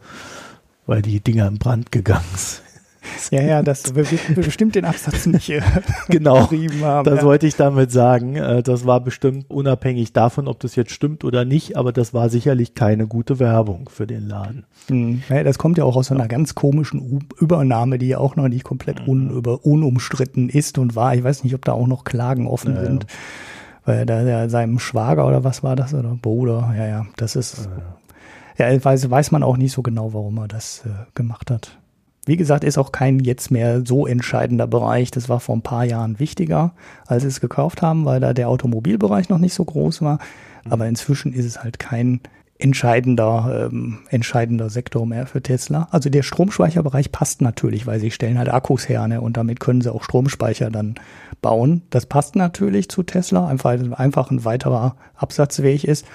weil die Dinger in Brand gegangen <laughs> sind. <laughs> Ja, ja, das wir, wir bestimmt den Absatz nicht äh, <laughs> genau, haben. Das ja. wollte ich damit sagen. Äh, das war bestimmt unabhängig davon, ob das jetzt stimmt oder nicht, aber das war sicherlich keine gute Werbung für den Laden. Hm. Ja, das kommt ja auch aus einer ganz komischen U Übernahme, die ja auch noch nicht komplett un, über, unumstritten ist und war. Ich weiß nicht, ob da auch noch Klagen offen ja, sind. Weil da der, seinem Schwager oder was war das oder Bruder, ja, ja, das ist, ja, ja weiß, weiß man auch nicht so genau, warum er das äh, gemacht hat. Wie gesagt, ist auch kein jetzt mehr so entscheidender Bereich. Das war vor ein paar Jahren wichtiger, als sie es gekauft haben, weil da der Automobilbereich noch nicht so groß war. Mhm. Aber inzwischen ist es halt kein entscheidender, ähm, entscheidender Sektor mehr für Tesla. Also der Stromspeicherbereich passt natürlich, weil sie stellen halt Akkus her ne, und damit können sie auch Stromspeicher dann bauen. Das passt natürlich zu Tesla, einfach, einfach ein weiterer Absatzweg ist.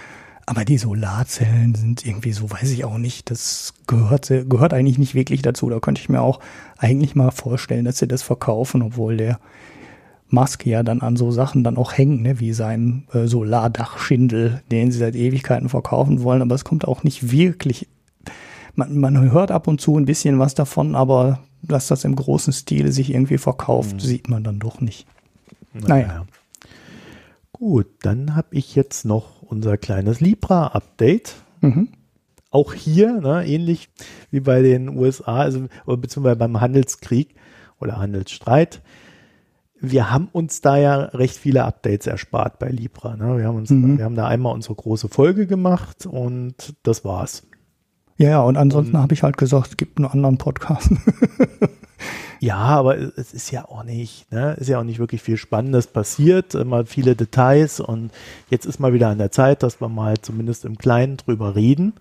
Aber die Solarzellen sind irgendwie so, weiß ich auch nicht, das gehört, gehört eigentlich nicht wirklich dazu. Da könnte ich mir auch eigentlich mal vorstellen, dass sie das verkaufen, obwohl der Musk ja dann an so Sachen dann auch hängt, ne, wie seinem äh, Solardachschindel, den sie seit Ewigkeiten verkaufen wollen. Aber es kommt auch nicht wirklich. Man, man hört ab und zu ein bisschen was davon, aber dass das im großen Stile sich irgendwie verkauft, mhm. sieht man dann doch nicht. Naja. naja. Gut, dann habe ich jetzt noch unser kleines Libra-Update. Mhm. Auch hier, ne, ähnlich wie bei den USA, also beziehungsweise beim Handelskrieg oder Handelsstreit, wir haben uns da ja recht viele Updates erspart bei Libra. Ne? Wir, haben uns, mhm. wir haben da einmal unsere große Folge gemacht und das war's. Ja, ja, und ansonsten habe ich halt gesagt, es gibt einen anderen Podcast. <laughs> ja, aber es ist ja auch nicht, ne, ist ja auch nicht wirklich viel Spannendes passiert, immer viele Details und jetzt ist mal wieder an der Zeit, dass wir mal zumindest im Kleinen drüber reden.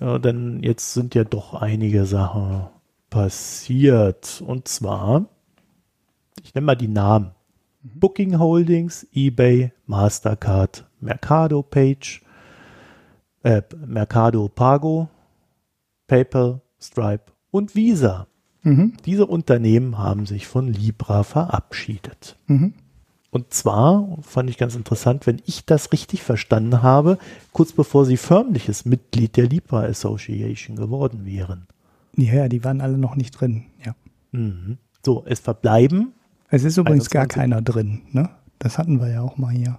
Ja, denn jetzt sind ja doch einige Sachen passiert. Und zwar ich nenne mal die Namen. Mhm. Booking Holdings, eBay, Mastercard, Mercado Page, äh, Mercado Pago, PayPal, Stripe und Visa. Mhm. Diese Unternehmen haben sich von Libra verabschiedet. Mhm. Und zwar fand ich ganz interessant, wenn ich das richtig verstanden habe, kurz bevor sie förmliches Mitglied der Libra Association geworden wären. Ja, die waren alle noch nicht drin, ja. Mhm. So, es verbleiben es ist übrigens 21. gar keiner drin, ne? Das hatten wir ja auch mal hier.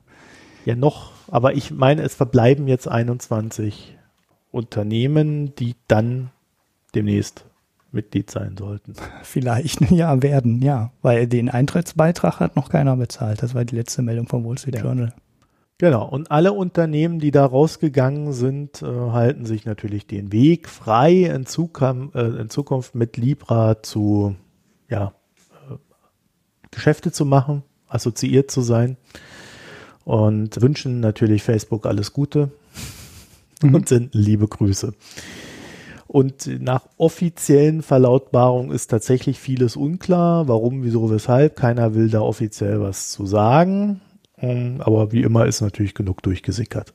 Ja, noch, aber ich meine, es verbleiben jetzt 21 Unternehmen, die dann demnächst Mitglied sein sollten. <laughs> Vielleicht, ja, werden, ja. Weil den Eintrittsbeitrag hat noch keiner bezahlt. Das war die letzte Meldung vom Wall Street ja. Journal. Genau, und alle Unternehmen, die da rausgegangen sind, äh, halten sich natürlich den Weg frei, in, Zukunft, äh, in Zukunft mit Libra zu ja, Geschäfte zu machen, assoziiert zu sein und wünschen natürlich Facebook alles Gute mhm. und senden liebe Grüße. Und nach offiziellen Verlautbarungen ist tatsächlich vieles unklar. Warum, wieso, weshalb? Keiner will da offiziell was zu sagen. Ähm, aber wie immer ist natürlich genug durchgesickert.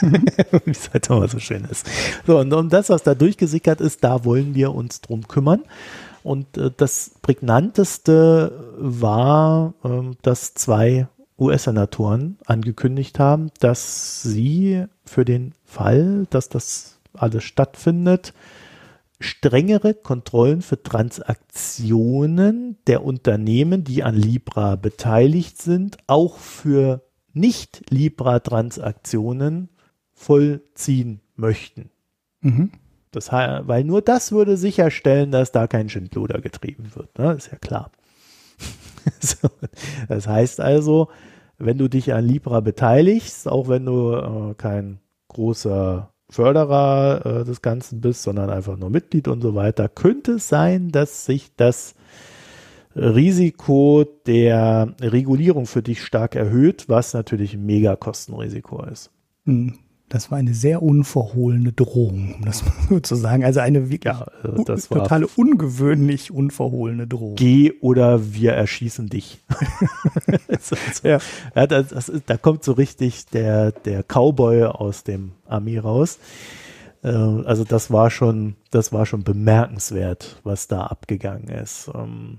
<laughs> Wie es halt immer so schön ist. So, und um das, was da durchgesickert ist, da wollen wir uns drum kümmern. Und äh, das prägnanteste war, äh, dass zwei US-Senatoren angekündigt haben, dass sie für den Fall, dass das alles stattfindet, strengere Kontrollen für Transaktionen der Unternehmen, die an Libra beteiligt sind, auch für Nicht-Libra-Transaktionen vollziehen möchten. Mhm. Das, weil nur das würde sicherstellen, dass da kein Schindluder getrieben wird. Ne? Ist ja klar. <laughs> so, das heißt also, wenn du dich an Libra beteiligst, auch wenn du äh, kein großer Förderer äh, des Ganzen bist, sondern einfach nur Mitglied und so weiter, könnte es sein, dass sich das Risiko der Regulierung für dich stark erhöht, was natürlich ein Megakostenrisiko ist. Hm. Das war eine sehr unverhohlene Drohung, um das <laughs> mal so zu sagen. Also eine wirklich ja, also totale ungewöhnlich unverhohlene Drohung. Geh oder wir erschießen dich. <laughs> also, ja. ja das, das da kommt so richtig der, der Cowboy aus dem Armee raus. Äh, also das war schon, das war schon bemerkenswert, was da abgegangen ist. Ähm,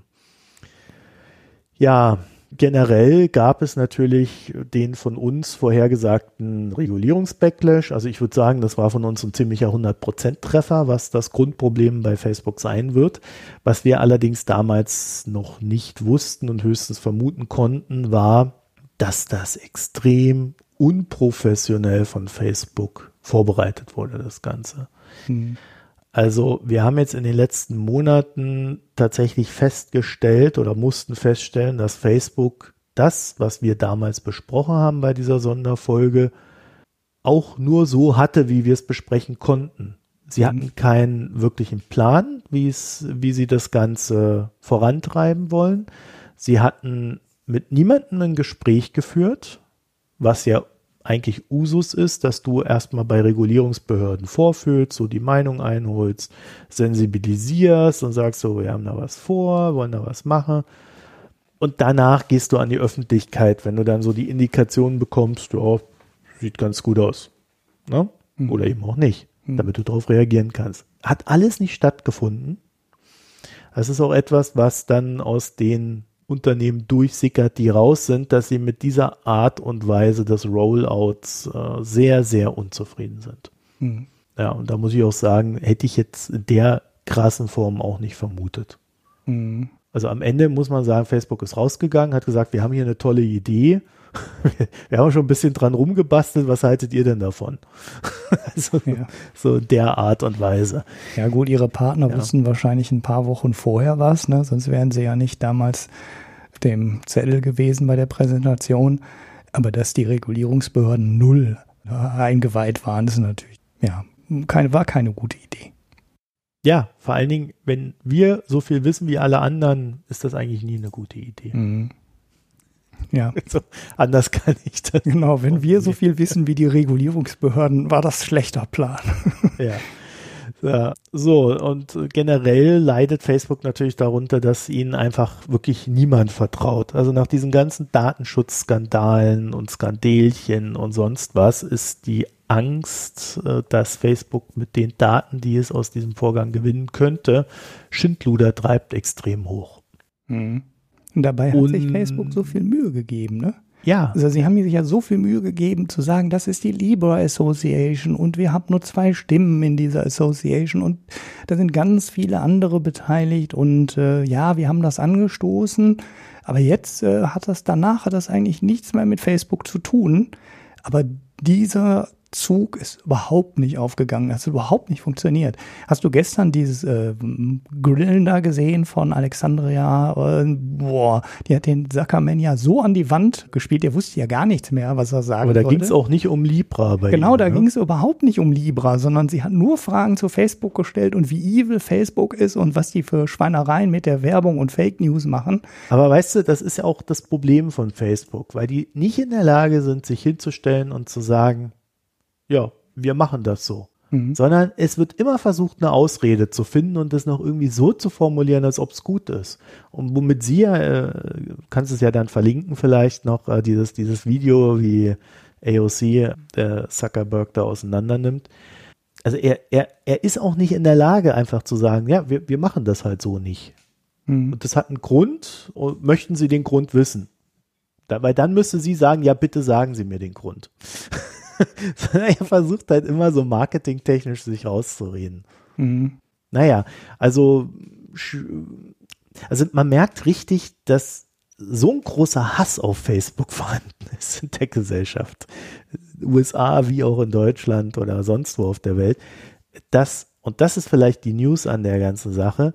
ja, generell gab es natürlich den von uns vorhergesagten Regulierungsbacklash. Also ich würde sagen, das war von uns ein ziemlicher 100%-Treffer, was das Grundproblem bei Facebook sein wird. Was wir allerdings damals noch nicht wussten und höchstens vermuten konnten, war, dass das extrem unprofessionell von Facebook vorbereitet wurde, das Ganze. Hm. Also wir haben jetzt in den letzten Monaten tatsächlich festgestellt oder mussten feststellen, dass Facebook das, was wir damals besprochen haben bei dieser Sonderfolge, auch nur so hatte, wie wir es besprechen konnten. Sie hatten mhm. keinen wirklichen Plan, wie es, wie sie das Ganze vorantreiben wollen. Sie hatten mit niemandem ein Gespräch geführt, was ja eigentlich Usus ist, dass du erstmal bei Regulierungsbehörden vorfühlst, so die Meinung einholst, sensibilisierst und sagst so, wir haben da was vor, wollen da was machen. Und danach gehst du an die Öffentlichkeit, wenn du dann so die Indikationen bekommst, ja, sieht ganz gut aus. Ne? Mhm. Oder eben auch nicht, mhm. damit du darauf reagieren kannst. Hat alles nicht stattgefunden. Das ist auch etwas, was dann aus den Unternehmen durchsickert, die raus sind, dass sie mit dieser Art und Weise des Rollouts äh, sehr, sehr unzufrieden sind. Mhm. Ja, und da muss ich auch sagen, hätte ich jetzt in der krassen Form auch nicht vermutet. Mhm. Also am Ende muss man sagen, Facebook ist rausgegangen, hat gesagt, wir haben hier eine tolle Idee. <laughs> Wir haben schon ein bisschen dran rumgebastelt. Was haltet ihr denn davon? <laughs> also, ja. So der Art und Weise. Ja, gut, ihre Partner ja. wussten wahrscheinlich ein paar Wochen vorher was, ne? sonst wären sie ja nicht damals dem Zettel gewesen bei der Präsentation. Aber dass die Regulierungsbehörden null eingeweiht waren, ist natürlich, ja, keine, war keine gute Idee. Ja, vor allen Dingen, wenn wir so viel wissen wie alle anderen, ist das eigentlich nie eine gute Idee. Mhm. Ja. <laughs> So, anders kann ich das. Genau, wenn wir so viel wissen wie die Regulierungsbehörden, war das schlechter Plan. <laughs> Ja. Ja, so, und generell leidet Facebook natürlich darunter, dass ihnen einfach wirklich niemand vertraut. Also nach diesen ganzen Datenschutzskandalen und Skandelchen und sonst was ist die Angst, äh, dass Facebook mit den Daten, die es aus diesem Vorgang gewinnen könnte, Schindluder treibt extrem hoch. Mhm. Und dabei hat und, sich Facebook so viel Mühe gegeben, ne? Ja. Also sie haben sich ja so viel Mühe gegeben zu sagen, das ist die Libra Association und wir haben nur zwei Stimmen in dieser Association und da sind ganz viele andere beteiligt und äh, ja, wir haben das angestoßen, aber jetzt äh, hat das danach hat das eigentlich nichts mehr mit Facebook zu tun. Aber dieser Zug ist überhaupt nicht aufgegangen, das hat überhaupt nicht funktioniert. Hast du gestern dieses äh, Grillen da gesehen von Alexandria? Äh, boah, die hat den Zuckerman ja so an die Wand gespielt, der wusste ja gar nichts mehr, was er sagen Aber da ging es auch nicht um Libra bei Genau, ihm, da ne? ging es überhaupt nicht um Libra, sondern sie hat nur Fragen zu Facebook gestellt und wie evil Facebook ist und was die für Schweinereien mit der Werbung und Fake News machen. Aber weißt du, das ist ja auch das Problem von Facebook, weil die nicht in der Lage sind, sich hinzustellen und zu sagen, ja, wir machen das so. Mhm. Sondern es wird immer versucht, eine Ausrede zu finden und das noch irgendwie so zu formulieren, als ob es gut ist. Und womit sie ja, äh, kannst es ja dann verlinken vielleicht noch, äh, dieses, dieses Video, wie AOC der Zuckerberg da auseinander nimmt. Also er, er, er ist auch nicht in der Lage, einfach zu sagen, ja, wir, wir machen das halt so nicht. Mhm. Und das hat einen Grund und möchten Sie den Grund wissen? Da, weil dann müsste sie sagen, ja, bitte sagen Sie mir den Grund. <laughs> <laughs> er versucht halt immer so marketingtechnisch sich rauszureden. Mhm. Naja, also, also man merkt richtig, dass so ein großer Hass auf Facebook <laughs> vorhanden ist in der Gesellschaft, USA wie auch in Deutschland oder sonst wo auf der Welt, dass, und das ist vielleicht die News an der ganzen Sache,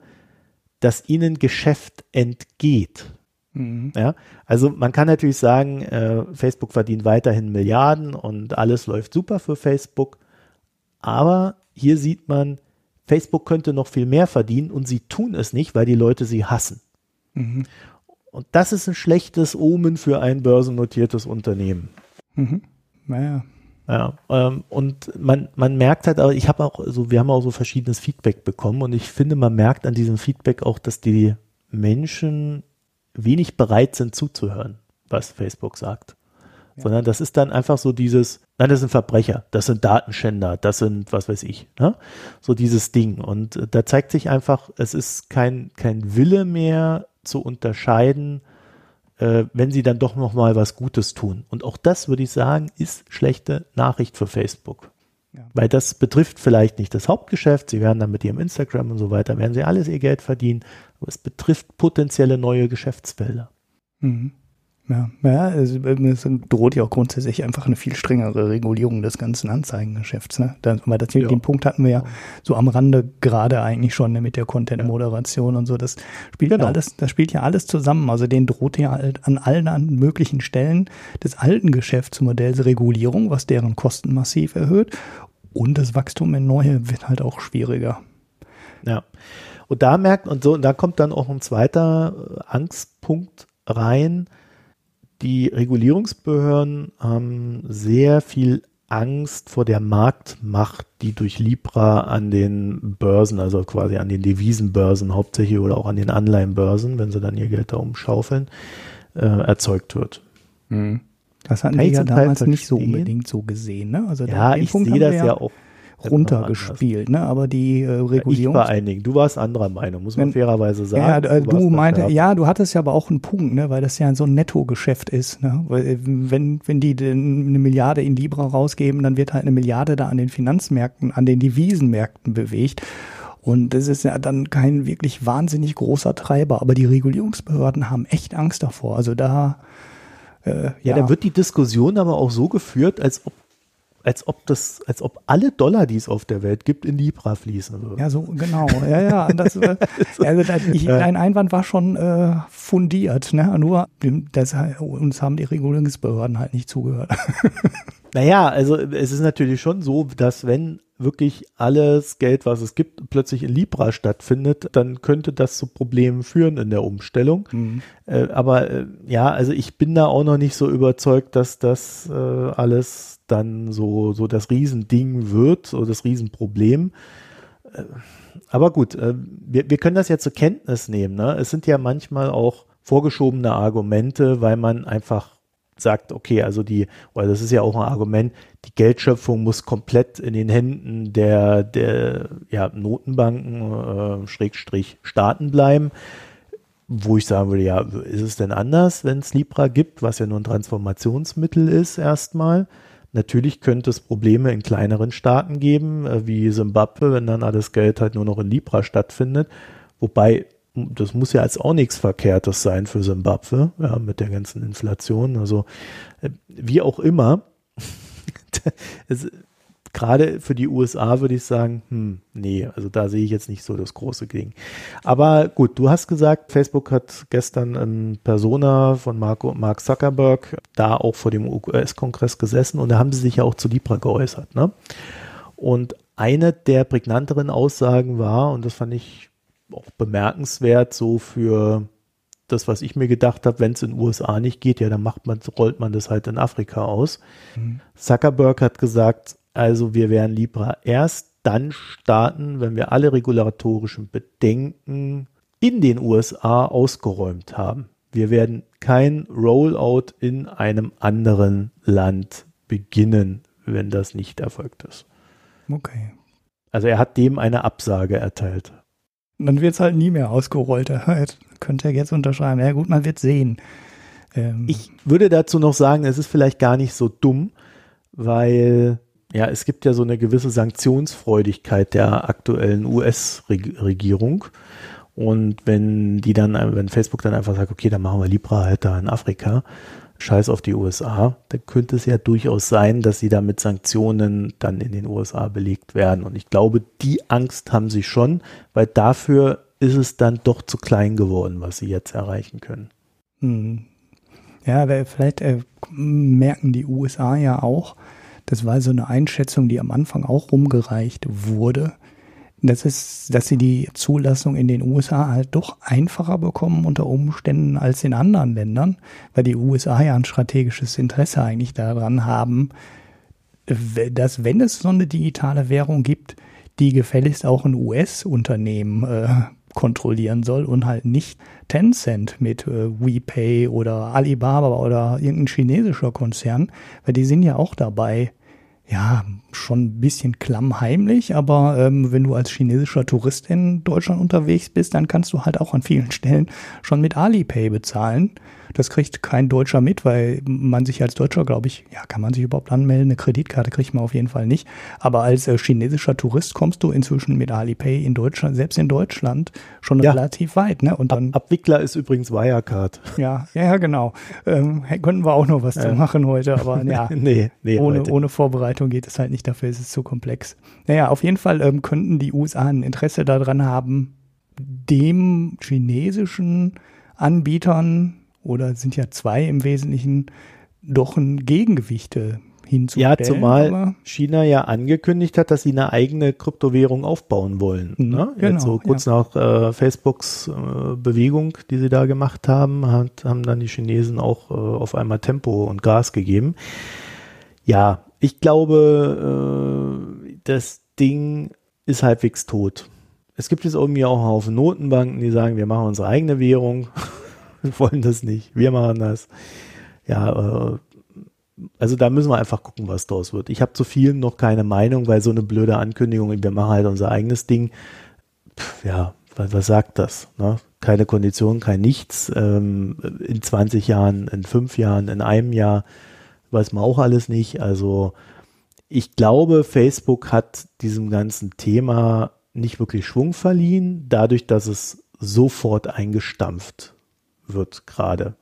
dass ihnen Geschäft entgeht. Mhm. Ja, also man kann natürlich sagen, äh, Facebook verdient weiterhin Milliarden und alles läuft super für Facebook. Aber hier sieht man, Facebook könnte noch viel mehr verdienen und sie tun es nicht, weil die Leute sie hassen. Mhm. Und das ist ein schlechtes Omen für ein börsennotiertes Unternehmen. Mhm. Naja. Ja, ähm, und man, man merkt halt, ich habe auch so, wir haben auch so verschiedenes Feedback bekommen und ich finde, man merkt an diesem Feedback auch, dass die Menschen wenig bereit sind zuzuhören, was Facebook sagt. Ja. Sondern das ist dann einfach so dieses, nein, das sind Verbrecher, das sind Datenschänder, das sind, was weiß ich, ne? so dieses Ding. Und äh, da zeigt sich einfach, es ist kein, kein Wille mehr zu unterscheiden, äh, wenn sie dann doch noch mal was Gutes tun. Und auch das, würde ich sagen, ist schlechte Nachricht für Facebook. Ja. Weil das betrifft vielleicht nicht das Hauptgeschäft. Sie werden dann mit ihrem Instagram und so weiter, werden sie alles ihr Geld verdienen. Aber es betrifft potenzielle neue Geschäftsfelder. Mhm. Ja, ja es, es, droht ja auch grundsätzlich einfach eine viel strengere Regulierung des ganzen Anzeigengeschäfts. Ne? Da, weil das, ja. den Punkt hatten wir ja so am Rande gerade eigentlich schon ne, mit der Content-Moderation ja. und so. Das spielt genau. alles, das spielt ja alles zusammen. Also den droht ja halt an allen möglichen Stellen des alten Geschäftsmodells Regulierung, was deren Kosten massiv erhöht. Und das Wachstum in neue wird halt auch schwieriger. Ja. Und da merkt, und so, da kommt dann auch ein zweiter Angstpunkt rein, die Regulierungsbehörden haben sehr viel Angst vor der Marktmacht, die durch Libra an den Börsen, also quasi an den Devisenbörsen hauptsächlich oder auch an den Anleihenbörsen, wenn sie dann ihr Geld da umschaufeln, äh, erzeugt wird. Mhm. Das hatten wir ja damals nicht so unbedingt so gesehen. Ne? Also ja, ich sehe das ja auch runtergespielt, ne? Aber die äh, Regulierung. Ich war einigen. Du warst anderer Meinung, muss man wenn, fairerweise sagen. Ja, äh, du, du meinte, ja, du hattest ja aber auch einen Punkt, ne? Weil das ja so ein Nettogeschäft ist, ne? Weil, äh, wenn, wenn die eine Milliarde in Libra rausgeben, dann wird halt eine Milliarde da an den Finanzmärkten, an den Devisenmärkten bewegt. Und das ist ja dann kein wirklich wahnsinnig großer Treiber. Aber die Regulierungsbehörden haben echt Angst davor. Also da, äh, ja, ja, da wird die Diskussion aber auch so geführt, als ob als ob das, als ob alle Dollar, die es auf der Welt gibt, in Libra fließen würden. Ja, so genau. Ja, ja. Das, äh, <laughs> also ich, dein Einwand war schon äh, fundiert, ne? Nur das, uns haben die Regulierungsbehörden halt nicht zugehört. <laughs> Naja, also es ist natürlich schon so, dass wenn wirklich alles Geld, was es gibt, plötzlich in Libra stattfindet, dann könnte das zu Problemen führen in der Umstellung. Mhm. Äh, aber äh, ja, also ich bin da auch noch nicht so überzeugt, dass das äh, alles dann so, so das Riesending wird, so das Riesenproblem. Äh, aber gut, äh, wir, wir können das ja zur Kenntnis nehmen. Ne? Es sind ja manchmal auch vorgeschobene Argumente, weil man einfach sagt, okay, also die, weil das ist ja auch ein Argument, die Geldschöpfung muss komplett in den Händen der, der ja, Notenbanken, äh, Schrägstrich Staaten bleiben. Wo ich sagen würde, ja, ist es denn anders, wenn es Libra gibt, was ja nur ein Transformationsmittel ist erstmal? Natürlich könnte es Probleme in kleineren Staaten geben, äh, wie Simbabwe, wenn dann alles Geld halt nur noch in Libra stattfindet. Wobei, das muss ja jetzt auch nichts Verkehrtes sein für Simbabwe, ja, mit der ganzen Inflation. Also, äh, wie auch immer. <laughs> es, gerade für die USA würde ich sagen, hm, nee, also da sehe ich jetzt nicht so das große Ding. Aber gut, du hast gesagt, Facebook hat gestern in Persona von Marco, Mark Zuckerberg da auch vor dem US-Kongress gesessen und da haben sie sich ja auch zu Libra geäußert. Ne? Und eine der prägnanteren Aussagen war, und das fand ich auch bemerkenswert, so für das, was ich mir gedacht habe, wenn es in den USA nicht geht, ja, dann macht man, rollt man das halt in Afrika aus. Mhm. Zuckerberg hat gesagt, also wir werden Libra erst dann starten, wenn wir alle regulatorischen Bedenken in den USA ausgeräumt haben. Wir werden kein Rollout in einem anderen Land beginnen, wenn das nicht erfolgt ist. Okay. Also er hat dem eine Absage erteilt. Dann wird es halt nie mehr ausgerollt. Könnte er jetzt unterschreiben. Ja gut, man wird sehen. Ähm ich würde dazu noch sagen, es ist vielleicht gar nicht so dumm, weil ja, es gibt ja so eine gewisse Sanktionsfreudigkeit der aktuellen US-Regierung. Und wenn die dann, wenn Facebook dann einfach sagt, okay, dann machen wir Libra halt da in Afrika, scheiß auf die USA, dann könnte es ja durchaus sein, dass sie da mit Sanktionen dann in den USA belegt werden. Und ich glaube, die Angst haben sie schon, weil dafür ist es dann doch zu klein geworden, was sie jetzt erreichen können. Hm. Ja, vielleicht äh, merken die USA ja auch, das war so eine Einschätzung, die am Anfang auch rumgereicht wurde. Das ist, dass sie die Zulassung in den USA halt doch einfacher bekommen unter Umständen als in anderen Ländern, weil die USA ja ein strategisches Interesse eigentlich daran haben, dass wenn es so eine digitale Währung gibt, die gefälligst auch ein US-Unternehmen äh, kontrollieren soll und halt nicht Tencent mit äh, WePay oder Alibaba oder irgendein chinesischer Konzern, weil die sind ja auch dabei, ja, schon ein bisschen klammheimlich, aber ähm, wenn du als chinesischer Tourist in Deutschland unterwegs bist, dann kannst du halt auch an vielen Stellen schon mit Alipay bezahlen. Das kriegt kein Deutscher mit, weil man sich als Deutscher, glaube ich, ja, kann man sich überhaupt anmelden. Eine Kreditkarte kriegt man auf jeden Fall nicht. Aber als äh, chinesischer Tourist kommst du inzwischen mit Alipay in Deutschland, selbst in Deutschland, schon ja. relativ weit. Ne? Und dann, Ab Abwickler ist übrigens Wirecard. Ja, ja, genau. Ähm, könnten wir auch noch was ja. zu machen heute, aber <laughs> ja, nee, nee, ohne, ohne Vorbereitung geht es halt nicht. Dafür ist es zu komplex. Naja, auf jeden Fall ähm, könnten die USA ein Interesse daran haben, dem chinesischen Anbietern oder sind ja zwei im Wesentlichen, doch ein Gegengewicht hinzustellen. Ja, zumal China ja angekündigt hat, dass sie eine eigene Kryptowährung aufbauen wollen. Mhm, ne? Genau, Jetzt so kurz ja. nach äh, Facebooks äh, Bewegung, die sie da gemacht haben, hat, haben dann die Chinesen auch äh, auf einmal Tempo und Gas gegeben. Ja, ich glaube, äh, das Ding ist halbwegs tot. Es gibt jetzt irgendwie auch einen Haufen Notenbanken, die sagen, wir machen unsere eigene Währung. <laughs> wir wollen das nicht, wir machen das. Ja, äh, also da müssen wir einfach gucken, was daraus wird. Ich habe zu vielen noch keine Meinung, weil so eine blöde Ankündigung, wir machen halt unser eigenes Ding, pff, ja, was, was, sagt das? Ne? Keine Kondition, kein Nichts. Ähm, in 20 Jahren, in fünf Jahren, in einem Jahr weiß man auch alles nicht. Also ich glaube, Facebook hat diesem ganzen Thema nicht wirklich Schwung verliehen, dadurch, dass es sofort eingestampft wird gerade.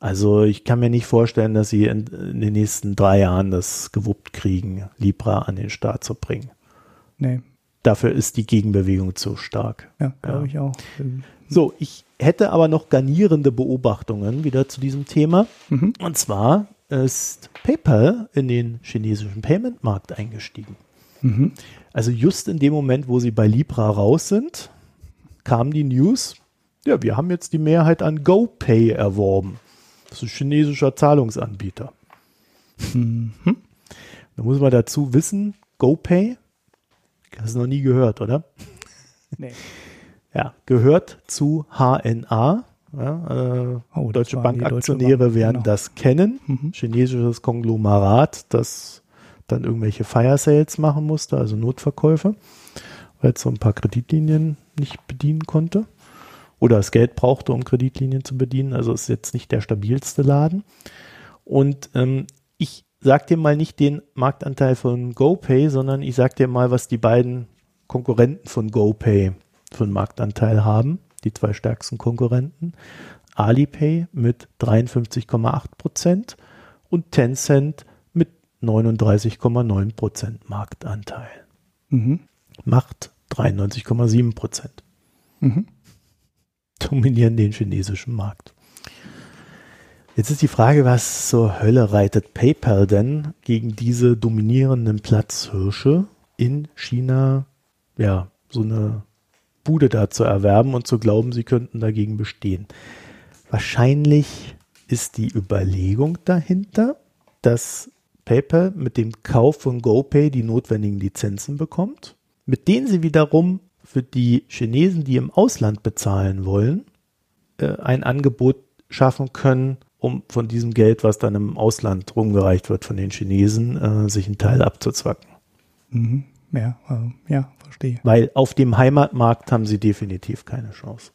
Also ich kann mir nicht vorstellen, dass sie in, in, den nächsten drei Jahren das gewuppt kriegen, Libra an den Start zu bringen. Nee. Dafür ist die Gegenbewegung zu stark. Ja, glaube ja. ich auch. So, ich hätte aber noch garnierende Beobachtungen wieder zu diesem Thema. Mhm. Und zwar ist PayPal in den chinesischen Payment-Markt eingestiegen. Mhm. Also just in dem Moment, wo sie bei Libra raus sind, kam die News, ja, wir haben jetzt die Mehrheit an GoPay erworben. Das ist ein chinesischer Zahlungsanbieter. Mhm. Da muss man dazu wissen, GoPay, hast du noch nie gehört, oder? Nee. Ja, gehört zu HNA. Ja, äh, oh, Deutsche Bankaktionäre Bank, werden genau. das kennen. Mhm. Chinesisches Konglomerat, das dann irgendwelche Fire Sales machen musste, also Notverkäufe, weil es so ein paar Kreditlinien nicht bedienen konnte oder das Geld brauchte, um Kreditlinien zu bedienen. Also ist jetzt nicht der stabilste Laden. Und ähm, ich sag dir mal nicht den Marktanteil von GoPay, sondern ich sag dir mal, was die beiden Konkurrenten von GoPay für einen Marktanteil haben. Die zwei stärksten Konkurrenten. Alipay mit 53,8 Prozent und Tencent mit 39,9 Prozent Marktanteil. Mhm. Macht 93,7 Prozent. Mhm dominieren den chinesischen Markt. Jetzt ist die Frage, was zur Hölle reitet PayPal denn gegen diese dominierenden Platzhirsche in China, ja, so eine Bude da zu erwerben und zu glauben, sie könnten dagegen bestehen. Wahrscheinlich ist die Überlegung dahinter, dass PayPal mit dem Kauf von GoPay die notwendigen Lizenzen bekommt, mit denen sie wiederum für die Chinesen, die im Ausland bezahlen wollen, äh, ein Angebot schaffen können, um von diesem Geld, was dann im Ausland rumgereicht wird von den Chinesen, äh, sich einen Teil abzuzwacken. Mhm. Ja, äh, ja, verstehe. Weil auf dem Heimatmarkt haben sie definitiv keine Chance.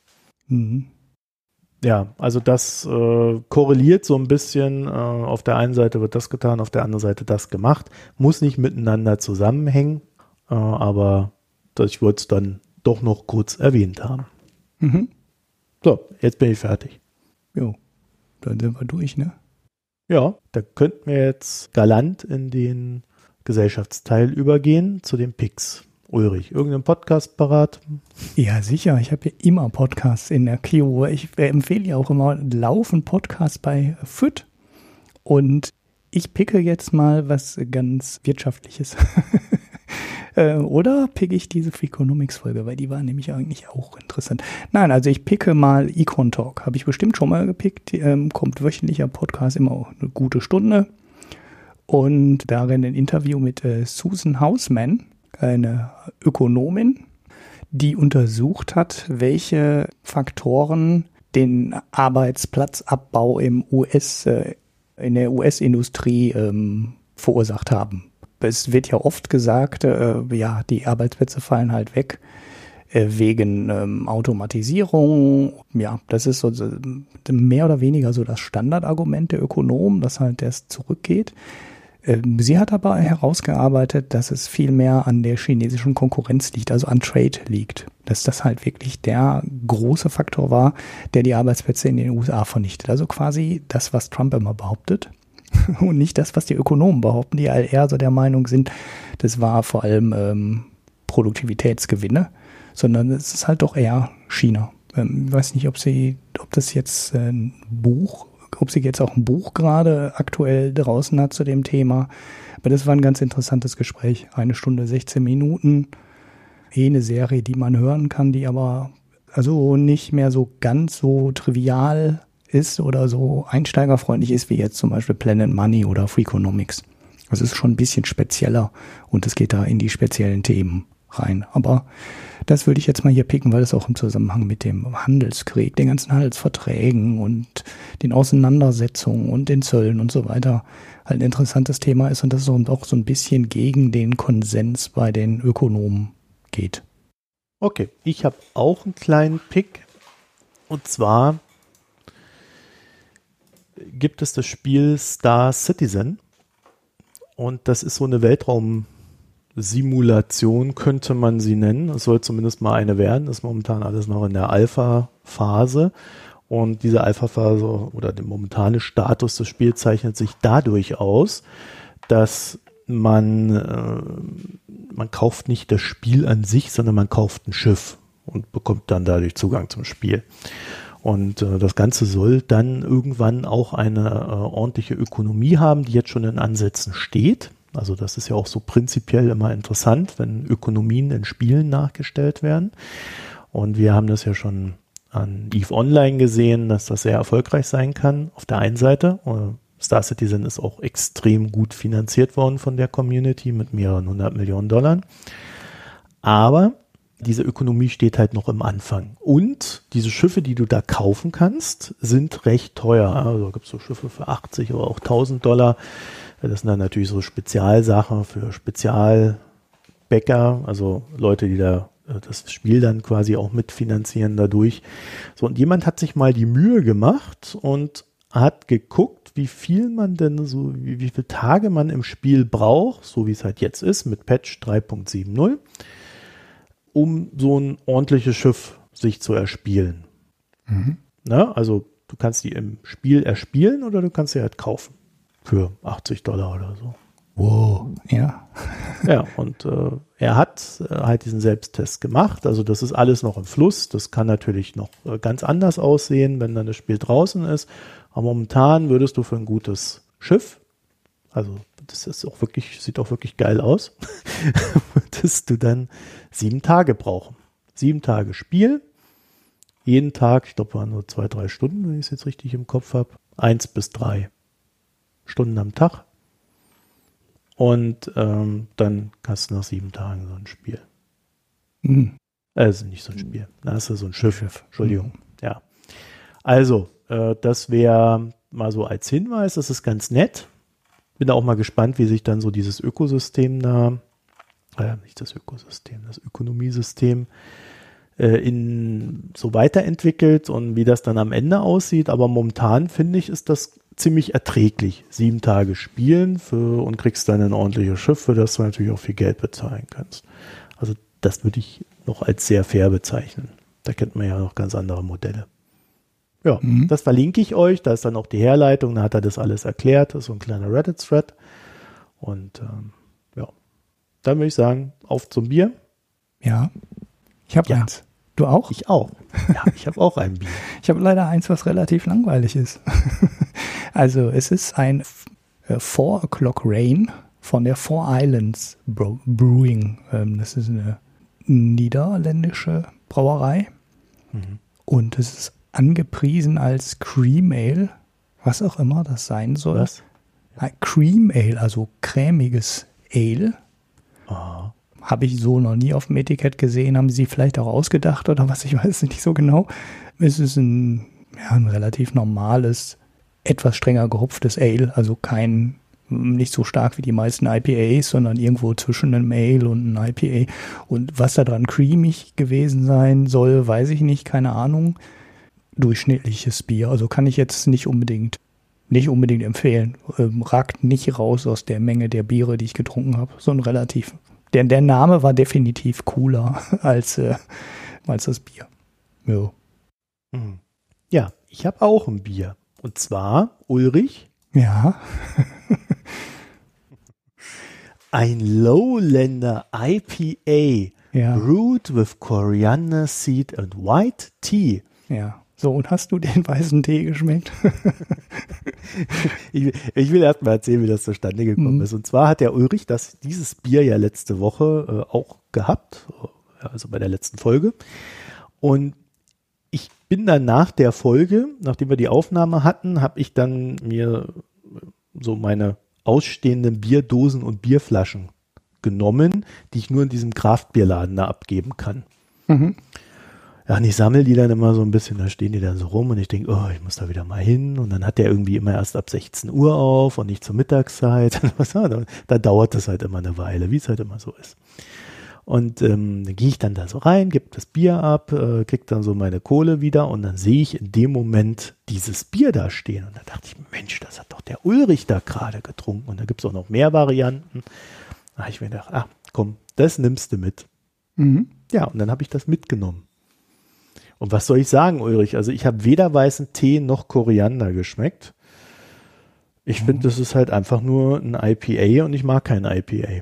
Mhm. Ja, also das äh, korreliert so ein bisschen. Äh, auf der einen Seite wird das getan, auf der anderen Seite das gemacht. Muss nicht miteinander zusammenhängen, äh, aber dass ich wollte es dann doch noch kurz erwähnt haben. Mhm. So, jetzt bin ich fertig. Jo, dann sind wir durch, ne? Ja, da könnten wir jetzt galant in den Gesellschaftsteil übergehen zu den Picks. Ulrich, irgendein Podcast parat? Ja, sicher. Ich habe ja immer Podcasts in der Queue. Ich empfehle ja auch immer laufen Podcasts bei FIT. Und ich picke jetzt mal was ganz Wirtschaftliches. <laughs> Äh, oder picke ich diese Freakonomics-Folge, weil die war nämlich eigentlich auch interessant. Nein, also ich picke mal Econ Talk. Habe ich bestimmt schon mal gepickt. Ähm, kommt wöchentlicher Podcast immer eine gute Stunde. Und darin ein Interview mit äh, Susan Hausman, eine Ökonomin, die untersucht hat, welche Faktoren den Arbeitsplatzabbau im US, äh, in der US-Industrie ähm, verursacht haben es wird ja oft gesagt, äh, ja, die Arbeitsplätze fallen halt weg äh, wegen ähm, Automatisierung. Ja, das ist so mehr oder weniger so das Standardargument der Ökonomen, dass halt das zurückgeht. Ähm, sie hat aber herausgearbeitet, dass es viel mehr an der chinesischen Konkurrenz liegt, also an Trade liegt. Dass das halt wirklich der große Faktor war, der die Arbeitsplätze in den USA vernichtet. Also quasi das, was Trump immer behauptet. <laughs> Und nicht das, was die Ökonomen behaupten, die eher so der Meinung sind, das war vor allem ähm, Produktivitätsgewinne, sondern es ist halt doch eher China. Ähm, ich weiß nicht, ob sie, ob das jetzt äh, ein Buch ob sie jetzt auch ein Buch gerade aktuell draußen hat zu dem Thema. Aber das war ein ganz interessantes Gespräch. Eine Stunde, 16 Minuten. Eh eine Serie, die man hören kann, die aber also nicht mehr so ganz so trivial ist oder so einsteigerfreundlich ist wie jetzt zum Beispiel Planet Money oder Freakonomics. Das ist schon ein bisschen spezieller und es geht da in die speziellen Themen rein. Aber das würde ich jetzt mal hier picken, weil es auch im Zusammenhang mit dem Handelskrieg, den ganzen Handelsverträgen und den Auseinandersetzungen und den Zöllen und so weiter halt ein interessantes Thema ist und das auch so ein bisschen gegen den Konsens bei den Ökonomen geht. Okay, ich habe auch einen kleinen Pick und zwar gibt es das Spiel Star Citizen und das ist so eine Weltraum Simulation könnte man sie nennen. Es soll zumindest mal eine werden. Ist momentan alles noch in der Alpha-Phase. Und diese Alpha-Phase oder der momentane Status des Spiels zeichnet sich dadurch aus, dass man, äh, man kauft nicht das Spiel an sich, sondern man kauft ein Schiff und bekommt dann dadurch Zugang zum Spiel. Und äh, das Ganze soll dann irgendwann auch eine äh, ordentliche Ökonomie haben, die jetzt schon in Ansätzen steht. Also das ist ja auch so prinzipiell immer interessant, wenn Ökonomien in Spielen nachgestellt werden. Und wir haben das ja schon an EVE Online gesehen, dass das sehr erfolgreich sein kann. Auf der einen Seite, äh, Star Citizen ist auch extrem gut finanziert worden von der Community mit mehreren hundert Millionen Dollar. Aber diese Ökonomie steht halt noch im Anfang. Und diese Schiffe, die du da kaufen kannst, sind recht teuer. Also gibt es so Schiffe für 80 oder auch 1000 Dollar. Das sind dann natürlich so Spezialsachen für Spezialbäcker, also Leute, die da äh, das Spiel dann quasi auch mitfinanzieren dadurch. So, und jemand hat sich mal die Mühe gemacht und hat geguckt, wie viel man denn so, wie, wie viele Tage man im Spiel braucht, so wie es halt jetzt ist, mit Patch 3.70, um so ein ordentliches Schiff sich zu erspielen. Mhm. Na, also du kannst die im Spiel erspielen oder du kannst sie halt kaufen für 80 Dollar oder so. Wow, ja. Ja, und äh, er hat äh, halt diesen Selbsttest gemacht. Also das ist alles noch im Fluss. Das kann natürlich noch äh, ganz anders aussehen, wenn dann das Spiel draußen ist. Aber momentan würdest du für ein gutes Schiff, also das ist auch wirklich, sieht auch wirklich geil aus, <laughs> würdest du dann sieben Tage brauchen. Sieben Tage Spiel. Jeden Tag, ich glaube, waren nur zwei, drei Stunden, wenn ich es jetzt richtig im Kopf habe. Eins bis drei Stunden am Tag. Und ähm, dann hast du nach sieben Tagen so ein Spiel. Mhm. Also nicht so ein Spiel. Da hast du so ein Schiff. Schiff. Entschuldigung. Mhm. Ja. Also, äh, das wäre mal so als Hinweis. Das ist ganz nett. Bin auch mal gespannt, wie sich dann so dieses Ökosystem da, äh, nicht das Ökosystem, das Ökonomiesystem äh, in so weiterentwickelt und wie das dann am Ende aussieht. Aber momentan finde ich, ist das ziemlich erträglich. Sieben Tage spielen für, und kriegst dann ein ordentliches Schiff, für das du natürlich auch viel Geld bezahlen kannst. Also das würde ich noch als sehr fair bezeichnen. Da kennt man ja noch ganz andere Modelle. Ja, mhm. das verlinke ich euch. Da ist dann auch die Herleitung. Da hat er das alles erklärt. Das ist so ein kleiner Reddit-Thread. Und ähm, ja, dann würde ich sagen, auf zum Bier. Ja, ich habe ja. eins. Du auch? Ich auch. Ja, ich habe auch ein Bier. ich habe leider eins, was relativ langweilig ist. <laughs> also es ist ein äh, Four O'Clock Rain von der Four Islands Brewing. Ähm, das ist eine niederländische Brauerei. Mhm. Und es ist angepriesen als Cream Ale, was auch immer das sein soll. Was? Cream Ale, also cremiges Ale. Aha habe ich so noch nie auf dem Etikett gesehen. Haben sie vielleicht auch ausgedacht oder was? Ich weiß nicht so genau. Es ist ein, ja, ein relativ normales, etwas strenger gehopftes Ale, also kein nicht so stark wie die meisten IPAs, sondern irgendwo zwischen einem Ale und einem IPA. Und was da dran creamig gewesen sein soll, weiß ich nicht, keine Ahnung. Durchschnittliches Bier, also kann ich jetzt nicht unbedingt nicht unbedingt empfehlen. Ähm, ragt nicht raus aus der Menge der Biere, die ich getrunken habe. So ein relativ. Der, der Name war definitiv cooler <laughs> als, äh, als das Bier. Ja. Hm. Ja, ich habe auch ein Bier. Und zwar Ulrich. Ja. <laughs> ein Lowlander IPA. Ja. Brewed with Coriander Seed and White Tea. Ja. So, und hast du den weißen Tee geschmeckt? <laughs> ich, ich, will erst mal erzählen, wie das zustande gekommen mhm. ist. Und zwar hat der Ulrich das, dieses Bier ja letzte Woche äh, auch gehabt, also bei der letzten Folge. Und ich bin dann nach der Folge, nachdem wir die Aufnahme hatten, habe ich dann mir so meine ausstehenden Bierdosen und Bierflaschen genommen, die ich nur in diesem Kraftbierladen da abgeben kann. Mhm ja, und ich sammle die dann immer so ein bisschen, da stehen die dann so rum und ich denke, oh, ich muss da wieder mal hin. Und dann hat der irgendwie immer erst ab 16 Uhr auf und nicht zur Mittagszeit. <laughs> da, da dauert das halt immer eine Weile, wie es halt immer so ist. Und ähm, dann gehe ich dann da so rein, gebe das Bier ab, äh, krieg dann so meine Kohle wieder und dann sehe ich in dem Moment dieses Bier da stehen. Und da dachte ich, Mensch, das hat doch der Ulrich da gerade getrunken. Und da gibt's auch noch mehr Varianten. Da habe ich mir gedacht, ah, komm, das nimmst du mit. Mhm. Ja, und dann habe ich das mitgenommen. Und was soll ich sagen, Ulrich? Also ich habe weder weißen Tee noch Koriander geschmeckt. Ich finde, mhm. das ist halt einfach nur ein IPA und ich mag kein IPA.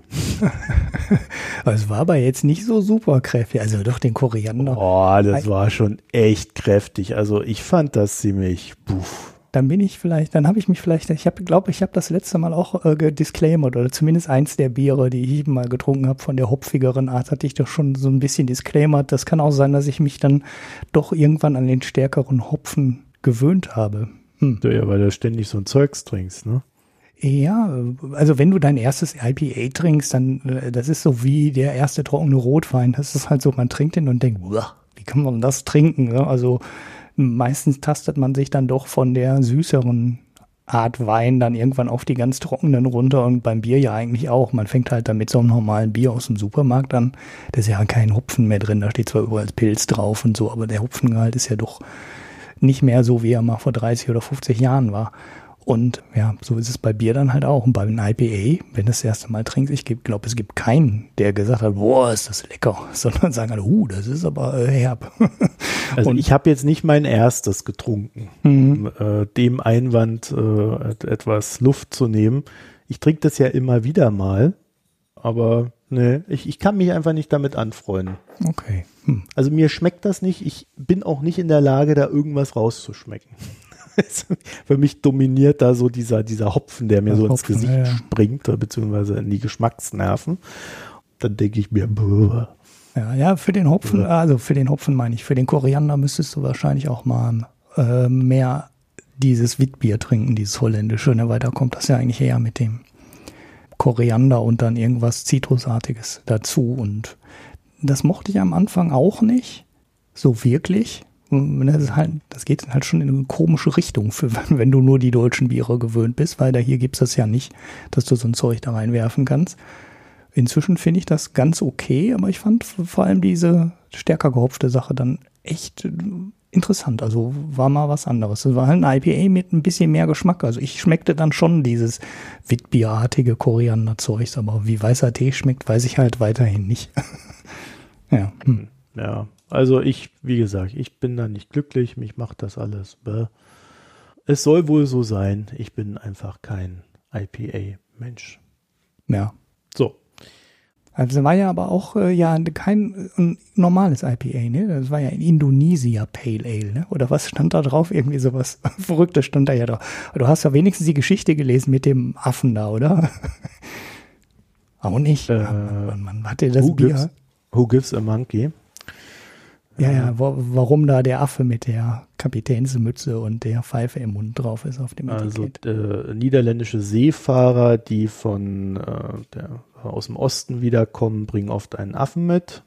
<laughs> es war aber jetzt nicht so super kräftig. Also doch den Koriander. Oh, das war schon echt kräftig. Also ich fand das ziemlich puff dann bin ich vielleicht, dann habe ich mich vielleicht, ich habe, glaube ich, habe das letzte Mal auch äh, gedisclaimert oder zumindest eins der Biere, die ich mal getrunken habe von der hopfigeren Art, hatte ich doch schon so ein bisschen disclaimert. Das kann auch sein, dass ich mich dann doch irgendwann an den stärkeren Hopfen gewöhnt habe. Hm. Ja, weil du ständig so ein Zeugs trinkst, ne? Ja, also wenn du dein erstes IPA trinkst, dann äh, das ist so wie der erste trockene Rotwein. Das ist halt so, man trinkt den und denkt, wie kann man das trinken? Ne? Also meistens tastet man sich dann doch von der süßeren Art Wein dann irgendwann auf die ganz trockenen runter und beim Bier ja eigentlich auch. Man fängt halt dann mit so einem normalen Bier aus dem Supermarkt an. Da ist ja kein Hopfen mehr drin, da steht zwar überall Pilz drauf und so, aber der Hopfengehalt ist ja doch nicht mehr so, wie er mal vor 30 oder 50 Jahren war. Und ja, so ist es bei Bier dann halt auch. Und bei einem IPA, wenn du das erste Mal trinkst, ich glaube, es gibt keinen, der gesagt hat, boah, ist das lecker, <laughs> sondern sagen alle, uh, das ist aber äh, herb. <laughs> Also und ich habe jetzt nicht mein erstes getrunken, mhm. um äh, dem Einwand äh, etwas Luft zu nehmen. Ich trinke das ja immer wieder mal, aber ne, ich, ich kann mich einfach nicht damit anfreunden. Okay. Hm. Also mir schmeckt das nicht. Ich bin auch nicht in der Lage, da irgendwas rauszuschmecken. <laughs> Für mich dominiert da so dieser, dieser Hopfen, der mir der so Hopfen, ins Gesicht ja, springt, beziehungsweise in die Geschmacksnerven. Dann denke ich mir, Buh. Ja, ja, für den Hopfen, also für den Hopfen meine ich, für den Koriander müsstest du wahrscheinlich auch mal äh, mehr dieses Witbier trinken, dieses holländische, ne, weil da kommt das ja eigentlich eher mit dem Koriander und dann irgendwas Zitrusartiges dazu. Und das mochte ich am Anfang auch nicht, so wirklich. Das, halt, das geht halt schon in eine komische Richtung, für, <laughs> wenn du nur die deutschen Biere gewöhnt bist, weil da hier gibt's das ja nicht, dass du so ein Zeug da reinwerfen kannst. Inzwischen finde ich das ganz okay, aber ich fand vor allem diese stärker gehopfte Sache dann echt interessant. Also war mal was anderes. Es war halt ein IPA mit ein bisschen mehr Geschmack. Also ich schmeckte dann schon dieses Witbierartige Koriander-Zeugs, aber wie weißer Tee schmeckt, weiß ich halt weiterhin nicht. <laughs> ja. Hm. Ja, also ich, wie gesagt, ich bin da nicht glücklich, mich macht das alles. Es soll wohl so sein, ich bin einfach kein IPA-Mensch. Ja. So. Also war ja aber auch äh, ja kein ein normales IPA, ne? Das war ja ein Indonesia Pale Ale, ne? Oder was stand da drauf? Irgendwie sowas <laughs> Verrücktes stand da ja drauf. Du hast ja wenigstens die Geschichte gelesen mit dem Affen da, oder? <laughs> auch nicht. Äh, man, man hatte das who Bier. Gives, who gives a monkey? Ja, ja, wo, warum da der Affe mit der Kapitänsmütze und der Pfeife im Mund drauf ist auf dem also, Etikett. Also äh, niederländische Seefahrer, die von äh, der, aus dem Osten wiederkommen, bringen oft einen Affen mit,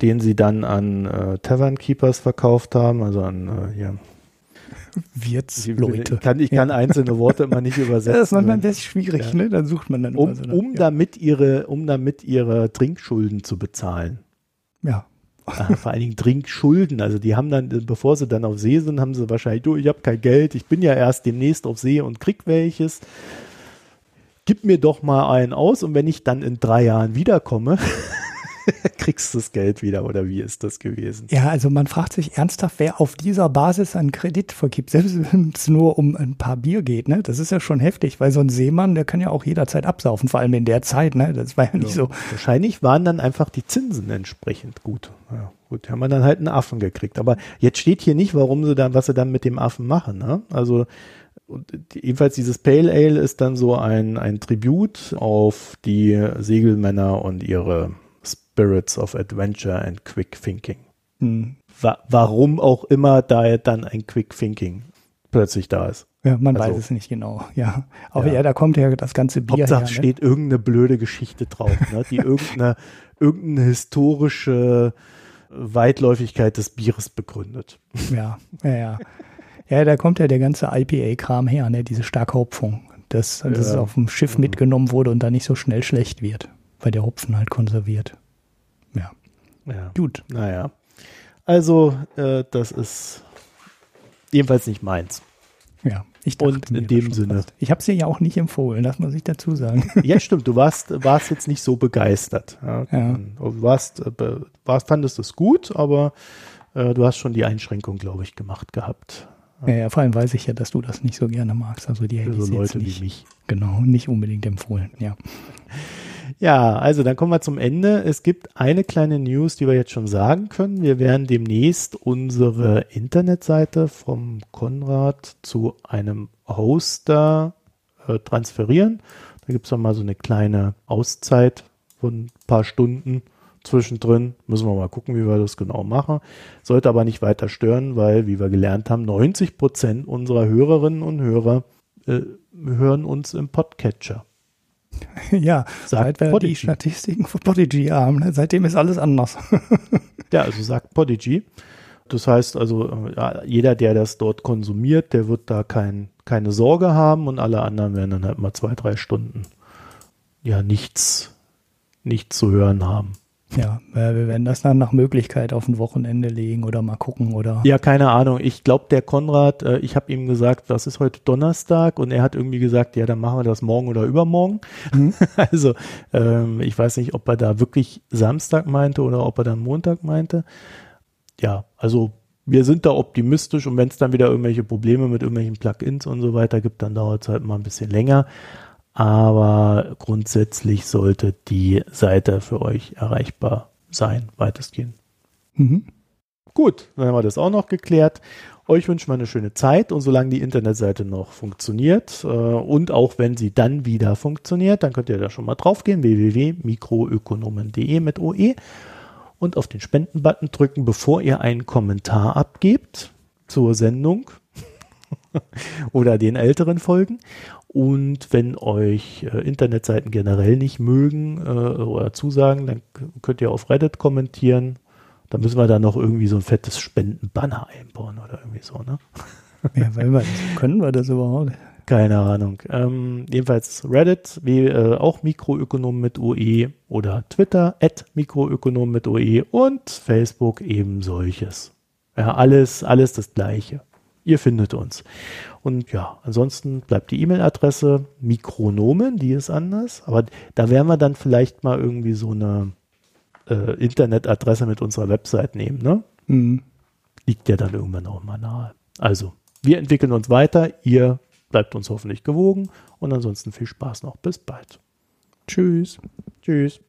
den sie dann an äh, Tavern Keepers verkauft haben, also an äh, ja, Wirtsleute. Ich kann, ich kann einzelne Worte immer nicht <laughs> übersetzen. Das ist manchmal ein bisschen schwierig, ja. ne? Dann sucht man dann um, so nach, um damit ihre, um damit ihre Trinkschulden zu bezahlen. Ja. Ah, vor allen Dingen Trinkschulden. Also die haben dann, bevor sie dann auf See sind, haben sie wahrscheinlich, du, ich habe kein Geld, ich bin ja erst demnächst auf See und krieg welches. Gib mir doch mal einen aus und wenn ich dann in drei Jahren wiederkomme, <laughs> <laughs> kriegst du das Geld wieder oder wie ist das gewesen? Ja, also man fragt sich ernsthaft, wer auf dieser Basis einen Kredit vergibt, selbst <laughs> wenn es nur um ein paar Bier geht, ne? Das ist ja schon heftig, weil so ein Seemann, der kann ja auch jederzeit absaufen, vor allem in der Zeit, ne? Das war ja nicht ja. so. Wahrscheinlich waren dann einfach die Zinsen entsprechend gut. Ja, gut, haben wir dann halt einen Affen gekriegt. Aber jetzt steht hier nicht, warum sie dann, was sie dann mit dem Affen machen, ne? Also und jedenfalls dieses Pale Ale ist dann so ein, ein Tribut auf die Segelmänner und ihre Spirits of Adventure and Quick Thinking. Hm. Wa warum auch immer da dann ein Quick Thinking plötzlich da ist. Ja, man also, weiß es nicht genau. <laughs> Ja, aber ja. ja, da kommt ja das ganze Bier Hauptsache her. Ne? steht irgendeine blöde Geschichte drauf, ne? die <laughs> irgendeine, irgendeine historische Weitläufigkeit des Bieres begründet. Ja, ja, ja. Ja, da kommt ja der ganze IPA-Kram her, ne? diese starke Hopfung, dass, dass ja. es auf dem Schiff mhm. mitgenommen wurde und dann nicht so schnell schlecht wird, weil der Hopfen halt konserviert. Ja. Gut. Naja. Also, äh, das ist jedenfalls nicht meins. Ja, ich Und in dem Sinne. Fast. Ich habe es dir ja auch nicht empfohlen, das muss ich dazu sagen. <laughs> Ja, stimmt. Du warst, warst jetzt nicht so begeistert. Ja. ja. Du warst, äh, warst, fandest es gut, aber äh, du hast schon die Einschränkung, glaube ich, gemacht gehabt. Ja, ja, vor allem weiß ich ja, dass du das nicht so gerne magst. Also die hätte ich so Leute nicht, wie mich. Genau, nicht unbedingt empfohlen, ja. Ja, also dann kommen wir zum Ende. Es gibt eine kleine News, die wir jetzt schon sagen können. Wir werden demnächst unsere Internetseite vom Konrad zu einem Hoster äh, transferieren. Da gibt es dann mal so eine kleine Auszeit von ein paar Stunden zwischendrin. Müssen wir mal gucken, wie wir das genau machen. Sollte aber nicht weiter stören, weil, wie wir gelernt haben, 90 Prozent unserer Hörerinnen und Hörer äh, hören uns im Podcatcher. <laughs> Ja, sagt seit wir Podigy. die Statistiken von Podigy haben, ne? seitdem ist alles anders. <laughs> ja, also sagt Podigy. Das heißt also, jeder, der das dort konsumiert, der wird da kein, keine Sorge haben und alle anderen werden dann halt mal zwei, drei Stunden ja nichts, nichts zu hören haben. Ja, wir werden das dann nach Möglichkeit auf ein Wochenende legen oder mal gucken oder. Ja, keine Ahnung. Ich glaube, der Konrad, äh, ich habe ihm gesagt, das ist heute Donnerstag und er hat irgendwie gesagt, ja, dann machen wir das morgen oder übermorgen. Mhm. <laughs> Also ähm, ich weiß nicht, ob er da wirklich Samstag meinte oder ob er dann Montag meinte. Ja, also wir sind da optimistisch und wenn es dann wieder irgendwelche Probleme mit irgendwelchen Plugins und so weiter gibt, dann dauert es halt mal ein bisschen länger aber grundsätzlich sollte die Seite für euch erreichbar sein, weitestgehend. Mhm. Gut, dann haben wir das auch noch geklärt. Euch wünschen wir eine schöne Zeit und solange die Internetseite noch funktioniert äh, und auch wenn sie dann wieder funktioniert, dann könnt ihr da schon mal drauf gehen, www.mikroökonomen.de mit OE und auf den Spenden-Button drücken, bevor ihr einen Kommentar abgebt zur Sendung <laughs> oder den älteren Folgen. Und wenn euch äh, Internetseiten generell nicht mögen äh, oder zusagen, dann könnt ihr auf Reddit kommentieren. Da müssen wir da noch irgendwie so ein fettes Spendenbanner einbauen oder irgendwie so, ne? <laughs> Ja, weil wir, können wir das überhaupt? Keine Ahnung. Ähm, jedenfalls Reddit, wie äh, auch Mikroökonom mit UE oder Twitter, at Mikroökonom mit UE und Facebook eben solches. Ja, alles, alles das Gleiche. Ihr findet uns. Und ja, ansonsten bleibt die E-Mail-Adresse Mikronomen, die ist anders. Aber da werden wir dann vielleicht mal irgendwie so eine äh, Internetadresse mit unserer Website nehmen, ne? Mhm. Liegt ja dann irgendwann auch mal nahe. Also, wir entwickeln uns weiter. Ihr bleibt uns hoffentlich gewogen. Und ansonsten viel Spaß noch. Bis bald. Tschüss. Tschüss.